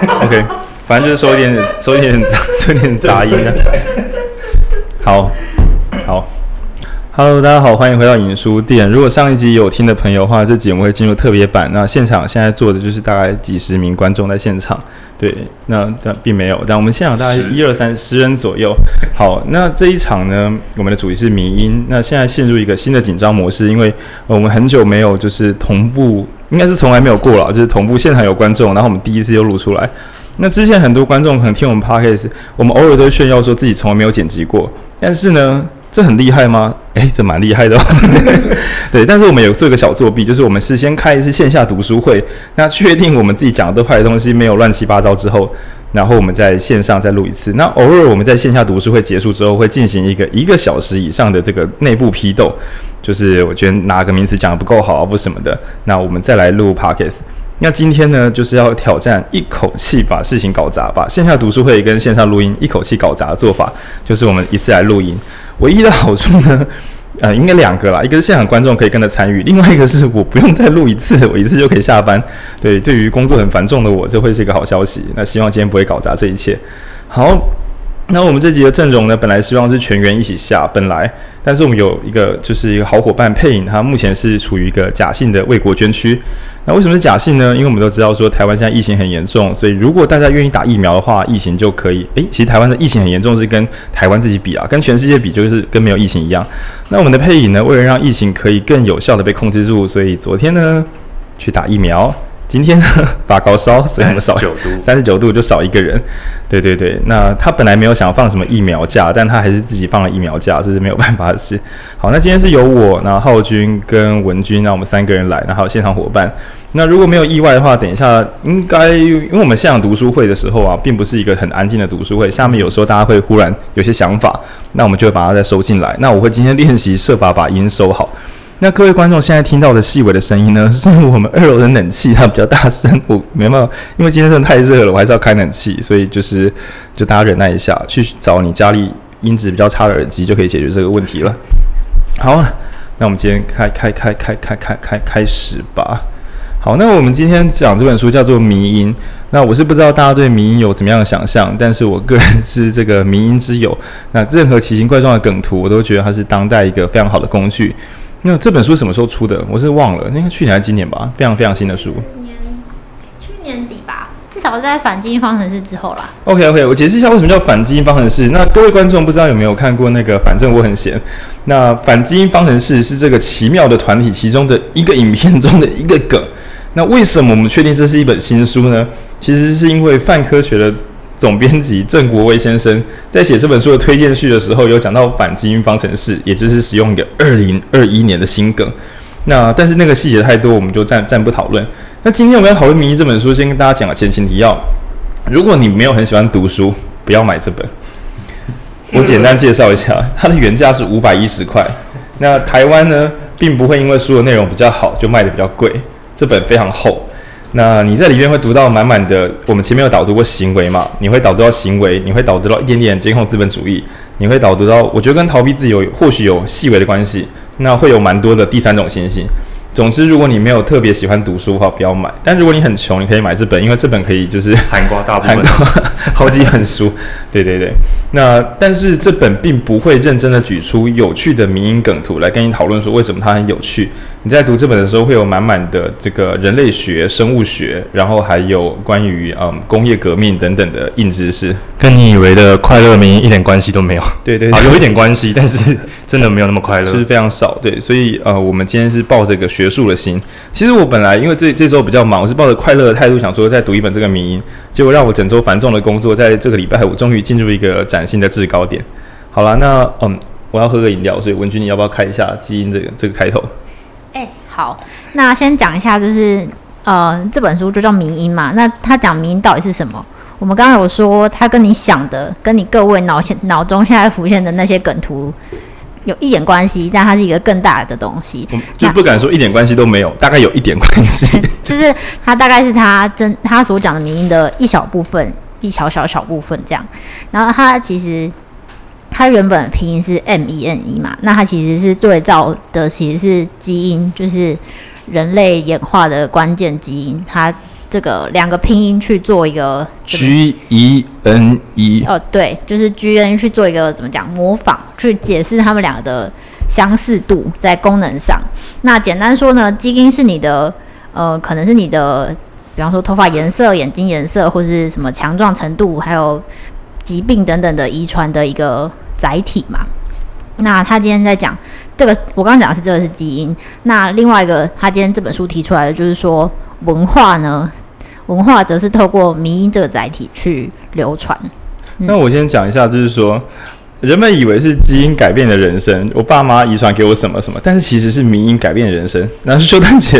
OK，反正就是收一点，收一点，收一点杂音啊。好，好。Hello，大家好，欢迎回到影书店。如果上一集有听的朋友的话，这节目会进入特别版。那现场现在坐的就是大概几十名观众在现场。对，那但并没有，但我们现场大概一二三十人左右。好，那这一场呢，我们的主题是迷音。那现在陷入一个新的紧张模式，因为我们很久没有就是同步，应该是从来没有过了，就是同步现场有观众，然后我们第一次就录出来。那之前很多观众可能听我们 Podcast，我们偶尔都会炫耀说自己从来没有剪辑过，但是呢。这很厉害吗？诶，这蛮厉害的哦。对，但是我们有做一个小作弊，就是我们事先开一次线下读书会，那确定我们自己讲的都快的东西没有乱七八糟之后，然后我们在线上再录一次。那偶尔我们在线下读书会结束之后，会进行一个一个小时以上的这个内部批斗，就是我觉得哪个名词讲的不够好啊，或什么的，那我们再来录 Podcast。那今天呢，就是要挑战一口气把事情搞砸，把线下读书会跟线上录音一口气搞砸的做法，就是我们一次来录音。唯一的好处呢，呃，应该两个啦，一个是现场观众可以跟着参与，另外一个是我不用再录一次，我一次就可以下班。对，对于工作很繁重的我，这会是一个好消息。那希望今天不会搞砸这一切。好。那我们这集的阵容呢，本来希望是全员一起下，本来，但是我们有一个就是一个好伙伴配影，他目前是处于一个假性的为国捐躯。那为什么是假性呢？因为我们都知道说台湾现在疫情很严重，所以如果大家愿意打疫苗的话，疫情就可以。诶，其实台湾的疫情很严重，是跟台湾自己比啊，跟全世界比就是跟没有疫情一样。那我们的配影呢，为了让疫情可以更有效的被控制住，所以昨天呢去打疫苗。今天呢发高烧，所以我们少九度，三十九度就少一个人。对对对，那他本来没有想放什么疫苗假，但他还是自己放了疫苗假，这是没有办法的事。好，那今天是由我，然后浩君跟文君，那我们三个人来，然后还有现场伙伴。那如果没有意外的话，等一下应该，因为我们现场读书会的时候啊，并不是一个很安静的读书会，下面有时候大家会忽然有些想法，那我们就会把它再收进来。那我会今天练习设法把音收好。那各位观众现在听到的细微的声音呢，是我们二楼的冷气它比较大声，我没办法，因为今天真的太热了，我还是要开冷气，所以就是就大家忍耐一下，去找你家里音质比较差的耳机就可以解决这个问题了。好啊，那我们今天开开开开开开开开始吧。好，那我们今天讲这本书叫做《迷音》，那我是不知道大家对迷音有怎么样的想象，但是我个人是这个迷音之友。那任何奇形怪状的梗图，我都觉得它是当代一个非常好的工具。那这本书什么时候出的？我是忘了，应该去年还是今年吧？非常非常新的书。年，去年底吧，至少是在反基因方程式之后啦。OK OK，我解释一下为什么叫反基因方程式。那各位观众不知道有没有看过那个？反正我很闲。那反基因方程式是这个奇妙的团体其中的一个影片中的一个梗。那为什么我们确定这是一本新书呢？其实是因为泛科学的。总编辑郑国威先生在写这本书的推荐序的时候，有讲到反基因方程式，也就是使用一个二零二一年的新梗。那但是那个细节太多，我们就暂暂不讨论。那今天我们要讨论《迷因》这本书，先跟大家讲个前情提要。如果你没有很喜欢读书，不要买这本。我简单介绍一下，它的原价是五百一十块。那台湾呢，并不会因为书的内容比较好，就卖得比较贵。这本非常厚。那你在里面会读到满满的，我们前面有导读过行为嘛？你会导读到行为，你会导读到一点点监控资本主义，你会导读到，我觉得跟逃避自由或许有细微的关系。那会有蛮多的第三种信息。总之，如果你没有特别喜欢读书的话，不要买。但如果你很穷，你可以买这本，因为这本可以就是涵盖大部分，好几本书。对对对。那但是这本并不会认真的举出有趣的民音梗图来跟你讨论说为什么它很有趣。你在读这本的时候会有满满的这个人类学、生物学，然后还有关于嗯工业革命等等的硬知识，跟你以为的快乐迷因一点关系都没有。对对，对，啊，有一点关系，但是真的没有那么快乐，就是非常少。对，所以呃，我们今天是抱着一个学术的心。其实我本来因为这这周比较忙，我是抱着快乐的态度想说再读一本这个迷因，结果让我整周繁重的工作，在这个礼拜我终于进入一个崭新的制高点。好了，那嗯，我要喝个饮料，所以文君你要不要开一下基因这个这个开头？哎、好，那先讲一下，就是呃，这本书就叫迷因嘛。那他讲迷因到底是什么？我们刚刚有说，他跟你想的，跟你各位脑现脑中现在浮现的那些梗图。有一点关系，但它是一个更大的东西，就不敢说一点关系都没有，大概有一点关系。就是它大概是他真他所讲的民音的一小部分，一小小小部分这样。然后它其实它原本的拼音是 M E N E 嘛，那它其实是对照的其实是基因，就是人类演化的关键基因。它这个两个拼音去做一个 G E N E 哦，对，就是 G N 去做一个怎么讲模仿，去解释他们两个的相似度在功能上。那简单说呢，基因是你的呃，可能是你的，比方说头发颜色、眼睛颜色，或者是什么强壮程度，还有疾病等等的遗传的一个载体嘛。那他今天在讲这个，我刚刚讲的是这个是基因。那另外一个，他今天这本书提出来的就是说，文化呢，文化则是透过迷因这个载体去流传。那我先讲一下，就是说，人们以为是基因改变的人生，我爸妈遗传给我什么什么，但是其实是迷因改变人生。那是修丹姐，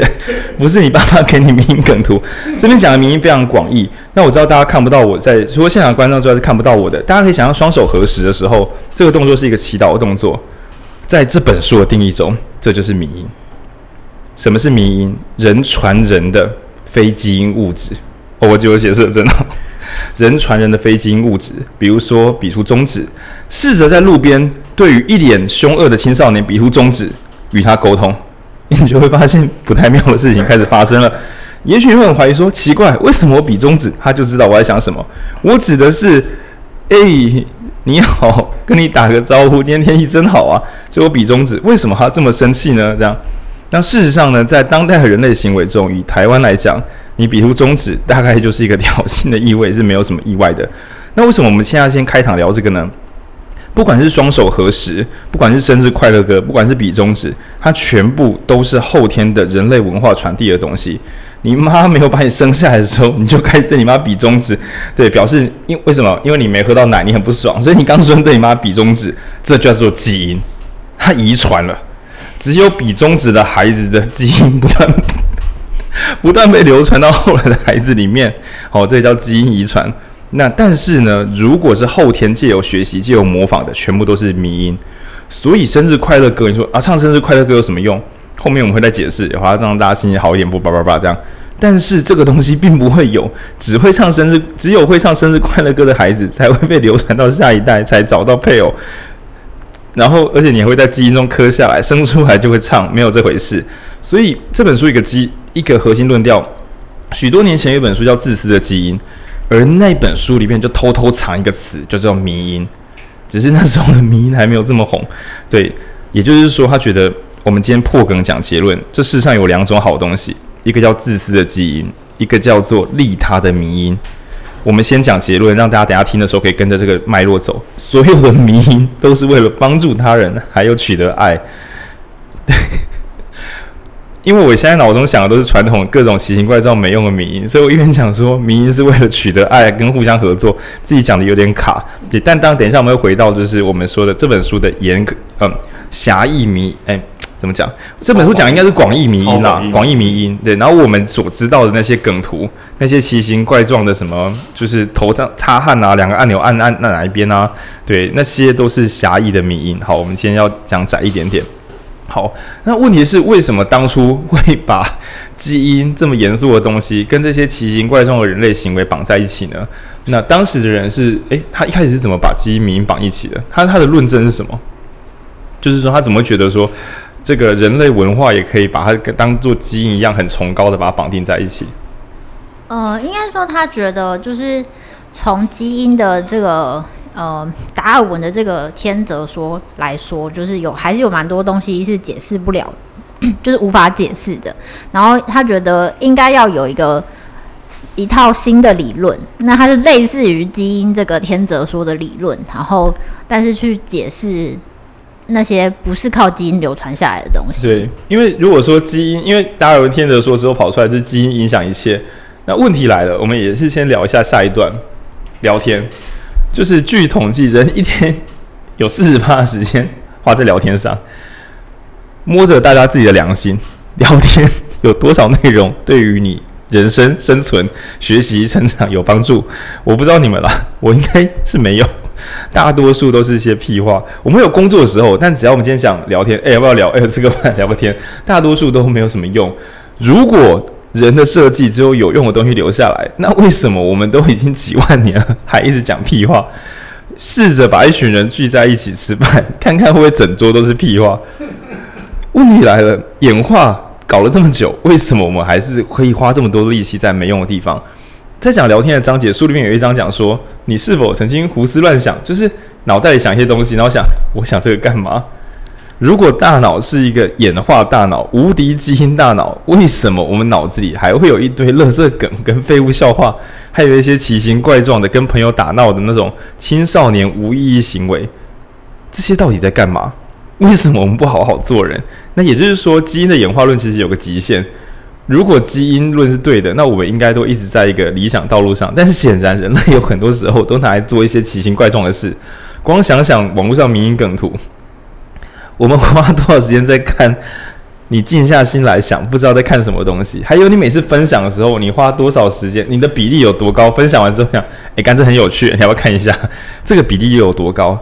不是你爸妈给你迷因梗图，这边讲的迷因非常广义。那我知道大家看不到我在，除了现场观众之外是看不到我的，大家可以想象双手合十的时候。这个动作是一个祈祷的动作，在这本书的定义中，这就是迷因。什么是迷因？人传人的非基因物质。哦，我记得我解释的真好。人传人的非基因物质，比如说比出中指，试着在路边对于一脸凶恶的青少年比出中指，与他沟通，你就会发现不太妙的事情开始发生了。也许你会很怀疑说，奇怪，为什么我比中指，他就知道我在想什么？我指的是 A。你好，跟你打个招呼。今天天气真好啊，所以我比中指。为什么他这么生气呢？这样，那事实上呢，在当代的人类行为中，以台湾来讲，你比出中指，大概就是一个挑衅的意味，是没有什么意外的。那为什么我们现在先开场聊这个呢？不管是双手合十，不管是生日快乐歌，不管是比中指，它全部都是后天的人类文化传递的东西。你妈没有把你生下来的时候，你就开始对你妈比中指，对，表示因为什么？因为你没喝到奶，你很不爽，所以你刚说对你妈比中指，这叫做基因，它遗传了。只有比中指的孩子的基因不断 不断被流传到后来的孩子里面，哦，这叫基因遗传。那但是呢，如果是后天借由学习、借由模仿的，全部都是迷因。所以生日快乐歌，你说啊，唱生日快乐歌有什么用？后面我们会再解释，好让大家心情好一点，不叭叭叭这样。但是这个东西并不会有，只会唱生日，只有会唱生日快乐歌的孩子才会被流传到下一代，才找到配偶。然后，而且你还会在基因中刻下来，生出来就会唱，没有这回事。所以这本书一个基一个核心论调，许多年前有一本书叫《自私的基因》，而那本书里面就偷偷藏一个词，就叫迷因。只是那时候的迷因还没有这么红。对，也就是说，他觉得。我们今天破梗讲结论，这世上有两种好东西，一个叫自私的基因，一个叫做利他的迷因。我们先讲结论，让大家等下听的时候可以跟着这个脉络走。所有的迷因都是为了帮助他人，还有取得爱。对，因为我现在脑中想的都是传统各种奇形怪状没用的迷因，所以我一边讲说迷因是为了取得爱跟互相合作，自己讲的有点卡。对，但当等一下我们会回到就是我们说的这本书的严格嗯狭义迷哎。怎么讲？这本书讲应该是广义迷因啦，广义迷因。对，然后我们所知道的那些梗图，那些奇形怪状的什么，就是头上擦汗啊，两个按钮按按按哪一边啊？对，那些都是狭义的迷因。好，我们今天要讲窄一点点。好，那问题是为什么当初会把 基因这么严肃的东西跟这些奇形怪状的人类行为绑在一起呢？那当时的人是，诶，他一开始是怎么把基因迷因绑一起的？他他的论证是什么？就是说他怎么觉得说？这个人类文化也可以把它当做基因一样很崇高的把它绑定在一起。呃，应该说他觉得就是从基因的这个呃达尔文的这个天择说来说，就是有还是有蛮多东西是解释不了，就是无法解释的。然后他觉得应该要有一个一套新的理论，那它是类似于基因这个天择说的理论，然后但是去解释。那些不是靠基因流传下来的东西。对，因为如果说基因，因为达尔文天德说之后跑出来就是基因影响一切。那问题来了，我们也是先聊一下下一段聊天，就是据统计，人一天有四十趴的时间花在聊天上，摸着大家自己的良心，聊天有多少内容对于你人生生存、学习、成长有帮助？我不知道你们啦，我应该是没有。大多数都是一些屁话。我们有工作的时候，但只要我们今天想聊天，哎，要不要聊？哎，吃个饭，聊个天。大多数都没有什么用。如果人的设计只有有用的东西留下来，那为什么我们都已经几万年了，还一直讲屁话？试着把一群人聚在一起吃饭，看看会不会整桌都是屁话。问题来了，演化搞了这么久，为什么我们还是可以花这么多力气在没用的地方？在讲聊天的章节，书里面有一章讲说，你是否曾经胡思乱想，就是脑袋里想一些东西，然后想，我想这个干嘛？如果大脑是一个演化大脑、无敌基因大脑，为什么我们脑子里还会有一堆垃圾梗跟废物笑话，还有一些奇形怪状的跟朋友打闹的那种青少年无意义行为？这些到底在干嘛？为什么我们不好好做人？那也就是说，基因的演化论其实有个极限。如果基因论是对的，那我们应该都一直在一个理想道路上。但是显然，人类有很多时候都拿来做一些奇形怪状的事。光想想网络上迷因梗图，我们花多少时间在看？你静下心来想，不知道在看什么东西。还有，你每次分享的时候，你花多少时间？你的比例有多高？分享完之后想，诶，干这很有趣，你要不要看一下？这个比例又有多高？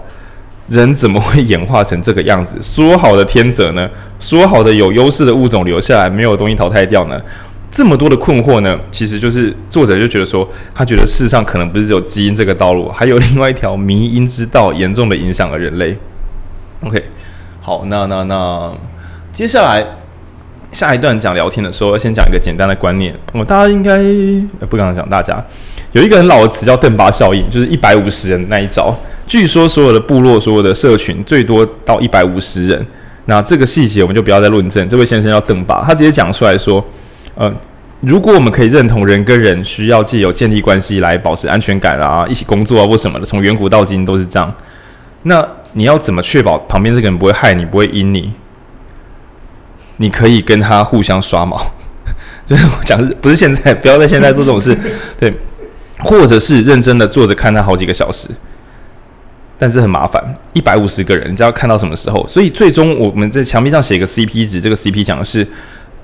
人怎么会演化成这个样子？说好的天择呢？说好的有优势的物种留下来，没有东西淘汰掉呢？这么多的困惑呢？其实就是作者就觉得说，他觉得世上可能不是只有基因这个道路，还有另外一条迷因之道，严重的影响了人类。OK，好，那那那接下来下一段讲聊天的时候，先讲一个简单的观念。我、哦、大家应该不敢讲，大家有一个很老的词叫邓巴效应，就是一百五十人那一招。据说所有的部落、所有的社群最多到一百五十人。那这个细节我们就不要再论证。这位先生叫邓巴，他直接讲出来说：“呃，如果我们可以认同人跟人需要借由建立关系来保持安全感啊，一起工作啊或什么的，从远古到今都是这样。那你要怎么确保旁边这个人不会害你、不会阴你？你可以跟他互相刷毛，就是我讲不是现在，不要在现在做这种事，对，或者是认真的坐着看他好几个小时。”但是很麻烦，一百五十个人，你知道看到什么时候？所以最终我们在墙壁上写一个 CP 值，这个 CP 讲的是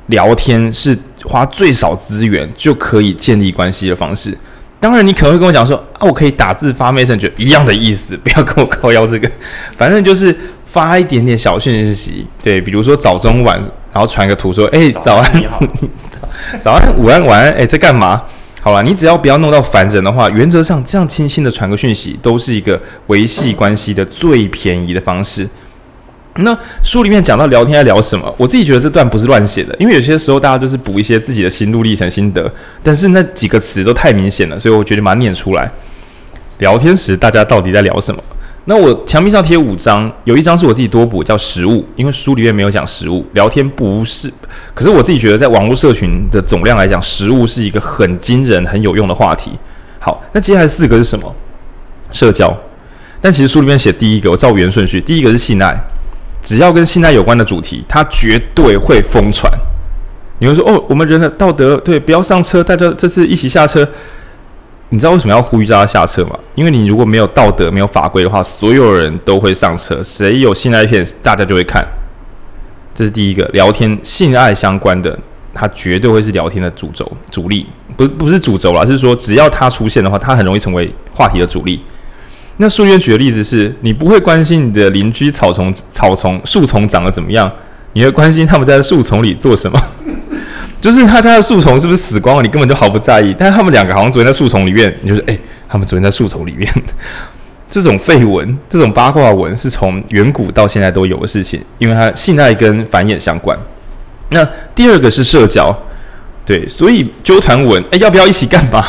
聊天是花最少资源就可以建立关系的方式。当然，你可能会跟我讲说啊，我可以打字发 message，一样的意思，不要跟我靠腰这个，反正就是发一点点小讯息，对，比如说早中晚，然后传个图说，哎，早安，早安，午安，晚安，哎，在干嘛？好了，你只要不要弄到烦人的话，原则上这样轻轻的传个讯息，都是一个维系关系的最便宜的方式。那书里面讲到聊天在聊什么？我自己觉得这段不是乱写的，因为有些时候大家就是补一些自己的心路历程心得，但是那几个词都太明显了，所以我决定把它念出来。聊天时大家到底在聊什么？那我墙壁上贴五张，有一张是我自己多补，叫食物，因为书里面没有讲食物。聊天不是，可是我自己觉得，在网络社群的总量来讲，食物是一个很惊人、很有用的话题。好，那接下来四个是什么？社交。但其实书里面写第一个，我照原顺序，第一个是信赖。只要跟信赖有关的主题，它绝对会疯传。你会说，哦，我们人的道德，对，不要上车，大家这次一起下车。你知道为什么要呼吁大家下车吗？因为你如果没有道德、没有法规的话，所有人都会上车。谁有性爱片，大家就会看。这是第一个聊天性爱相关的，它绝对会是聊天的主轴、主力，不不是主轴啦，是说只要它出现的话，它很容易成为话题的主力。那书里举的例子是，你不会关心你的邻居草丛、草丛、树丛长得怎么样，你会关心他们在树丛里做什么。就是他家的树丛是不是死光了？你根本就毫不在意。但是他们两个好像昨天在树丛里面，你就是诶、他们昨天在树丛里面。这种废文，这种八卦文是从远古到现在都有的事情，因为它性爱跟繁衍相关。那第二个是社交，对，所以揪团文，诶、要不要一起干嘛？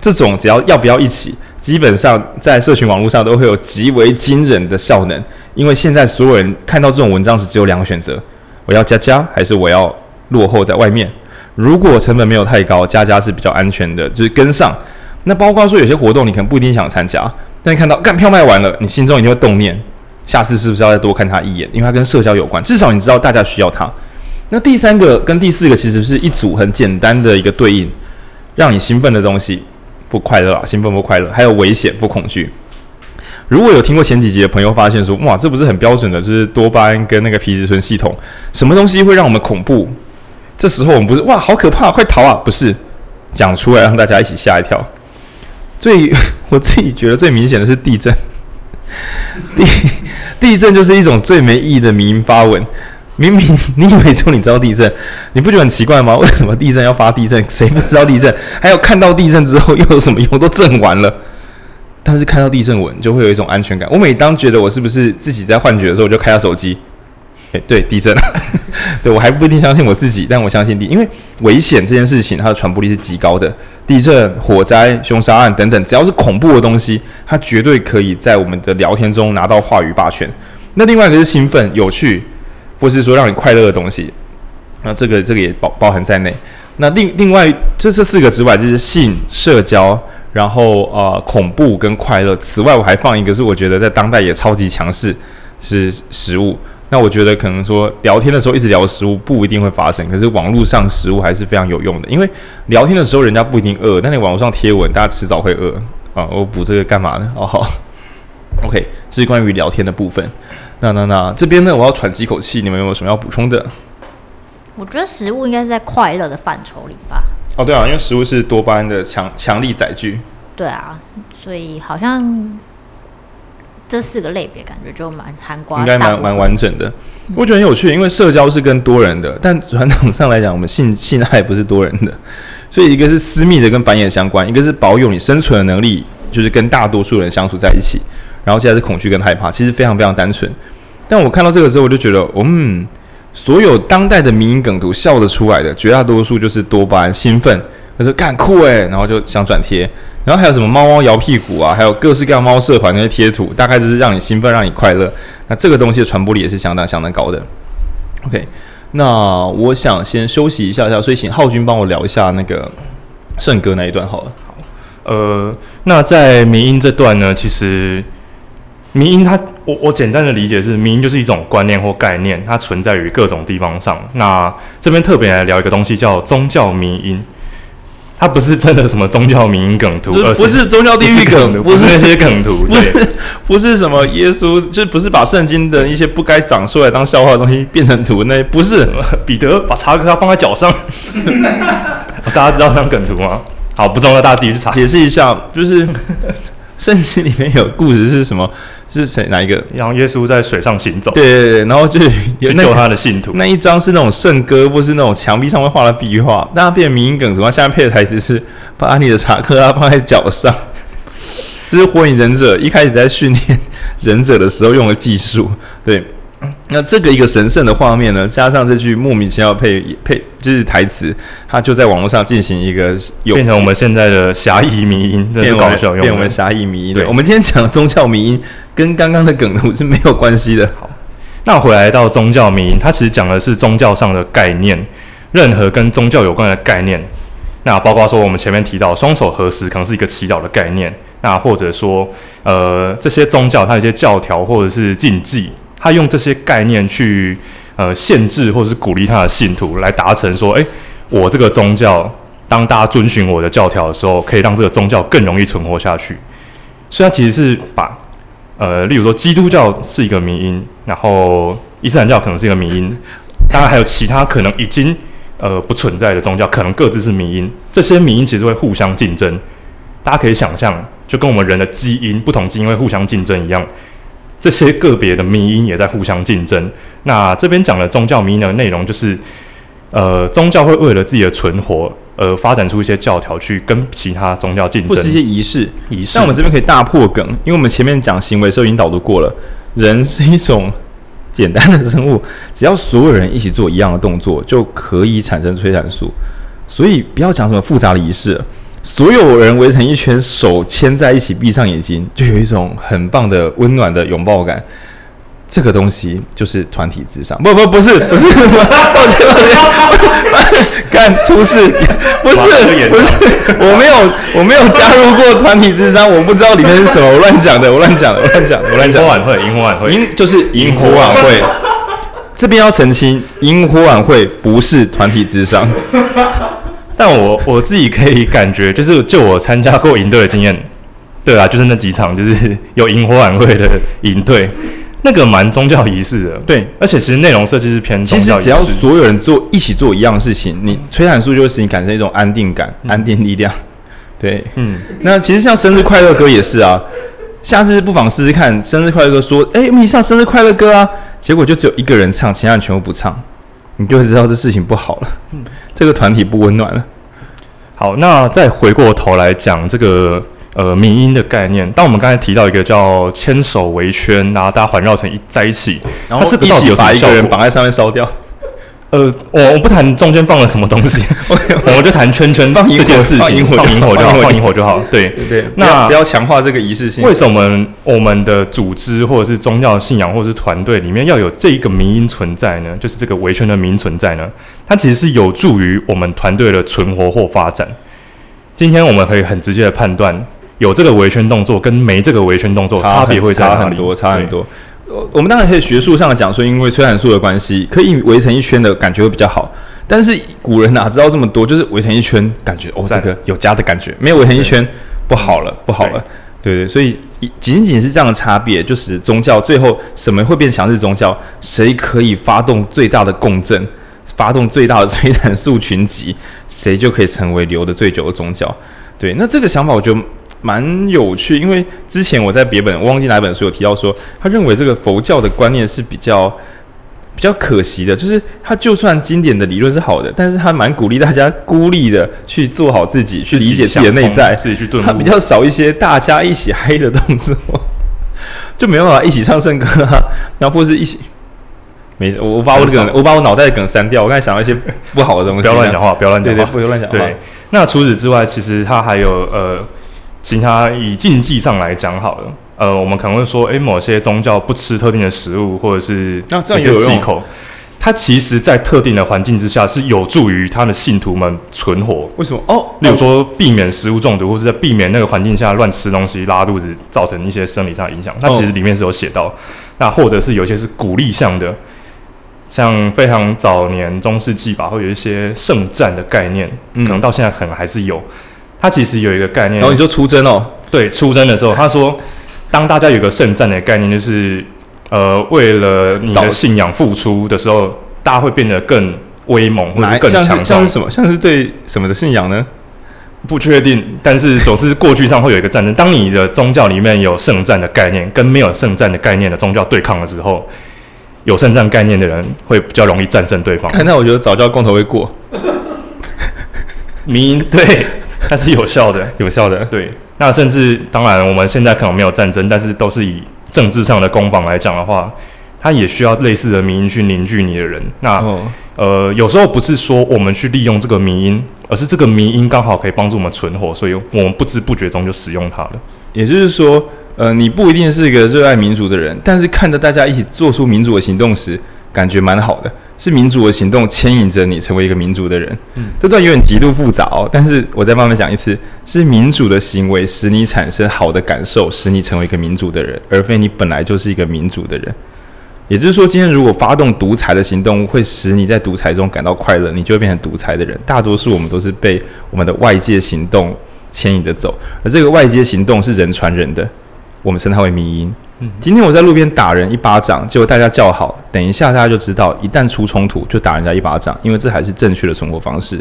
这种只要要不要一起，基本上在社群网络上都会有极为惊人的效能。因为现在所有人看到这种文章时，只有两个选择：我要加加，还是我要落后在外面？如果成本没有太高，加加是比较安全的，就是跟上。那包括说有些活动你可能不一定想参加，但看到干票卖完了，你心中一定会动念，下次是不是要再多看他一眼？因为它跟社交有关，至少你知道大家需要它。那第三个跟第四个其实是一组很简单的一个对应，让你兴奋的东西不快乐啊，兴奋不快乐，还有危险不恐惧。如果有听过前几集的朋友发现说，哇，这不是很标准的，就是多巴胺跟那个皮质醇系统，什么东西会让我们恐怖？这时候我们不是哇，好可怕，快逃啊！不是讲出来让大家一起吓一跳。最 我自己觉得最明显的是地震。地地震就是一种最没意义的迷因发文。明明你以为只有你知道地震，你不觉得很奇怪吗？为什么地震要发地震？谁不知道地震？还有看到地震之后又有什么用？都震完了，但是看到地震文就会有一种安全感。我每当觉得我是不是自己在幻觉的时候，我就开下手机。对，地震，对我还不一定相信我自己，但我相信地，因为危险这件事情，它的传播力是极高的。地震、火灾、凶杀案等等，只要是恐怖的东西，它绝对可以在我们的聊天中拿到话语霸权。那另外一个是兴奋、有趣，或是说让你快乐的东西，那这个这个也包包含在内。那另另外这这四个之外，就是性、社交，然后呃恐怖跟快乐。此外，我还放一个是我觉得在当代也超级强势，是食物。那我觉得可能说聊天的时候一直聊食物不一定会发生，可是网络上食物还是非常有用的，因为聊天的时候人家不一定饿，但你网络上贴文，大家迟早会饿啊。我补这个干嘛呢？哦好，OK，这是关于聊天的部分。那那那这边呢，我要喘几口气，你们有没有什么要补充的？我觉得食物应该是在快乐的范畴里吧。哦对啊，因为食物是多巴胺的强强力载具。对啊，所以好像。这四个类别感觉就蛮涵盖，应该蛮蛮完整的。我觉得很有趣，因为社交是跟多人的，但传统上来讲，我们性性爱不是多人的，所以一个是私密的，跟繁衍相关；一个是保有你生存的能力，就是跟大多数人相处在一起。然后现在是恐惧跟害怕，其实非常非常单纯。但我看到这个时候，我就觉得，嗯，所有当代的民营梗图笑得出来的，绝大多数就是多巴胺兴奋，他说干酷诶，然后就想转贴。然后还有什么猫猫摇屁股啊，还有各式各样猫社团那些贴图，大概就是让你兴奋，让你快乐。那这个东西的传播力也是相当相当高的。OK，那我想先休息一下下，所以请浩君帮我聊一下那个圣歌那一段好了。呃，那在迷因这段呢，其实迷因它，我我简单的理解是，迷因就是一种观念或概念，它存在于各种地方上。那这边特别来聊一个东西，叫宗教迷因。它不是真的什么宗教迷因梗图，不是宗教地狱梗，不是那些梗图，不是不是什么耶稣，就不是把圣经的一些不该长出来当笑话的东西变成图，那不是彼得把查克他放在脚上，大家知道那张梗图吗？好，不重要，大家自己去查。解释一下，就是圣经里面有故事是什么？是谁？哪一个？然后耶稣在水上行走。对对对，然后就去救他的信徒。那一张是那种圣歌，或是那种墙壁上面画的壁画，但它变成迷因梗什么下面配的台词是：“把你的查克拉放在脚上。”这是火影忍者一开始在训练忍者的时候用的技术。对。那这个一个神圣的画面呢，加上这句莫名其妙配配就是台词，它就在网络上进行一个有变成我们现在的狭义迷音，这是搞笑用的，变为侠义迷音。对，我们今天讲的宗教迷音跟刚刚的梗图是没有关系的。好，那回来到宗教迷音，它其实讲的是宗教上的概念，任何跟宗教有关的概念，那包括说我们前面提到双手合十可能是一个祈祷的概念，那或者说呃这些宗教它有一些教条或者是禁忌。它用这些概念去呃限制或者是鼓励他的信徒来达成说，诶，我这个宗教，当大家遵循我的教条的时候，可以让这个宗教更容易存活下去。所以，他其实是把呃，例如说基督教是一个迷因，然后伊斯兰教可能是一个迷因，当然还有其他可能已经呃不存在的宗教，可能各自是迷因。这些迷因其实会互相竞争。大家可以想象，就跟我们人的基因不同基因会互相竞争一样。这些个别的迷因也在互相竞争。那这边讲的宗教迷因的内容就是，呃，宗教会为了自己的存活而发展出一些教条去跟其他宗教竞争，或是一些仪式。仪式。那我们这边可以大破梗，因为我们前面讲行为的时候已经导读过了，人是一种简单的生物，只要所有人一起做一样的动作，就可以产生催产素。所以不要讲什么复杂的仪式了。所有人围成一圈，手牵在一起，闭上眼睛，就有一种很棒的温暖的拥抱感。这个东西就是团体智商，不不不是不是，抱歉抱歉，干出事，不是不是，我没有我没有加入过团体智商，我不知道里面是什么，我乱讲的，我乱讲的，我乱讲的，我乱讲。晚会，萤火晚会，萤就是萤火晚会。这边要澄清，萤火晚会不是团体智商。但我我自己可以感觉，就是就我参加过营队的经验，对啊，就是那几场，就是 有萤火晚会的营队，那个蛮宗教仪式的，对，而且其实内容设计是偏宗教仪式。其实只要所有人做一起做一样的事情，你催产素就会使你产生一种安定感、嗯、安定力量。对，嗯，那其实像生日快乐歌也是啊，下次不妨试试看生日快乐歌，说，哎，我们唱生日快乐歌啊，结果就只有一个人唱，其他人全部不唱，你就会知道这事情不好了，这个团体不温暖了。好，那再回过头来讲这个呃民因的概念。当我们刚才提到一个叫牵手围圈，然后大家环绕成一在一起，然后这个到底有什么效果？把一个人绑在上面烧掉。呃，我我不谈中间放了什么东西，我们就谈圈圈放这件事情，放萤火，放萤火就好，放萤火就好。对对对，那不要强化这个仪式性。为什么我们的组织或者是宗教信仰或者是团队里面要有这一个迷因存在呢？就是这个围圈的迷因存在呢？它其实是有助于我们团队的存活或发展。今天我们可以很直接的判断，有这个围圈动作跟没这个围圈动作差别会差很多，差很多。我们当然可以学术上讲说，因为催产素的关系，可以围成一圈的感觉会比较好。但是古人哪知道这么多？就是围成一圈，感觉哦，这个有家的感觉。没有围成一圈，不好了，不好了。对对，所以仅仅是这样的差别，就是宗教最后什么会变强势宗教？谁可以发动最大的共振，发动最大的 催产素群集，谁就可以成为留的最久的宗教。对，那这个想法我觉得。蛮有趣，因为之前我在别本我忘记哪本书有提到说，他认为这个佛教的观念是比较比较可惜的，就是他就算经典的理论是好的，但是他蛮鼓励大家孤立的去做好自己，去理解自己的内在，自己去顿悟。他比较少一些大家一起嗨的动作，就没办法一起唱圣歌啊，然后或是一起没事，我我把我的梗，我把我脑袋的梗删掉，我刚才想到一些不好的东西，不要乱讲话，不要乱讲话，对对，不要乱讲话。对，那除此之外，其实他还有呃。其他以禁忌上来讲好了，呃，我们可能会说，诶，某些宗教不吃特定的食物，或者是那这样有忌口，它其实，在特定的环境之下，是有助于他的信徒们存活。为什么？哦，例如说，避免食物中毒，或者在避免那个环境下乱吃东西、拉肚子，造成一些生理上的影响。那其实里面是有写到，那或者是有些是鼓励向的，像非常早年中世纪吧，会有一些圣战的概念，可能到现在可能还是有。他其实有一个概念，然后你说出征哦，对，出征的时候，他说，当大家有个圣战的概念，就是呃，为了你的信仰付出的时候，大家会变得更威猛，或者更强壮。像是什么？像是对什么的信仰呢？不确定，但是总是过去上会有一个战争。当你的宗教里面有圣战的概念，跟没有圣战的概念的宗教对抗的时候，有圣战概念的人会比较容易战胜对方。那我觉得早教公投会过，民对。它是有效的，有效的。对，那甚至当然，我们现在可能没有战争，但是都是以政治上的攻防来讲的话，它也需要类似的迷因去凝聚你的人。那、哦、呃，有时候不是说我们去利用这个迷因，而是这个迷因刚好可以帮助我们存活，所以我们不知不觉中就使用它了。也就是说，呃，你不一定是一个热爱民主的人，但是看着大家一起做出民主的行动时，感觉蛮好的。是民主的行动牵引着你成为一个民主的人，嗯，这段有点极度复杂哦，但是我再慢慢讲一次，是民主的行为使你产生好的感受，使你成为一个民主的人，而非你本来就是一个民主的人。也就是说，今天如果发动独裁的行动，会使你在独裁中感到快乐，你就会变成独裁的人。大多数我们都是被我们的外界行动牵引着走，而这个外界行动是人传人的，我们称它为迷因。今天我在路边打人一巴掌，结果大家叫好，等一下大家就知道，一旦出冲突就打人家一巴掌，因为这还是正确的存活方式。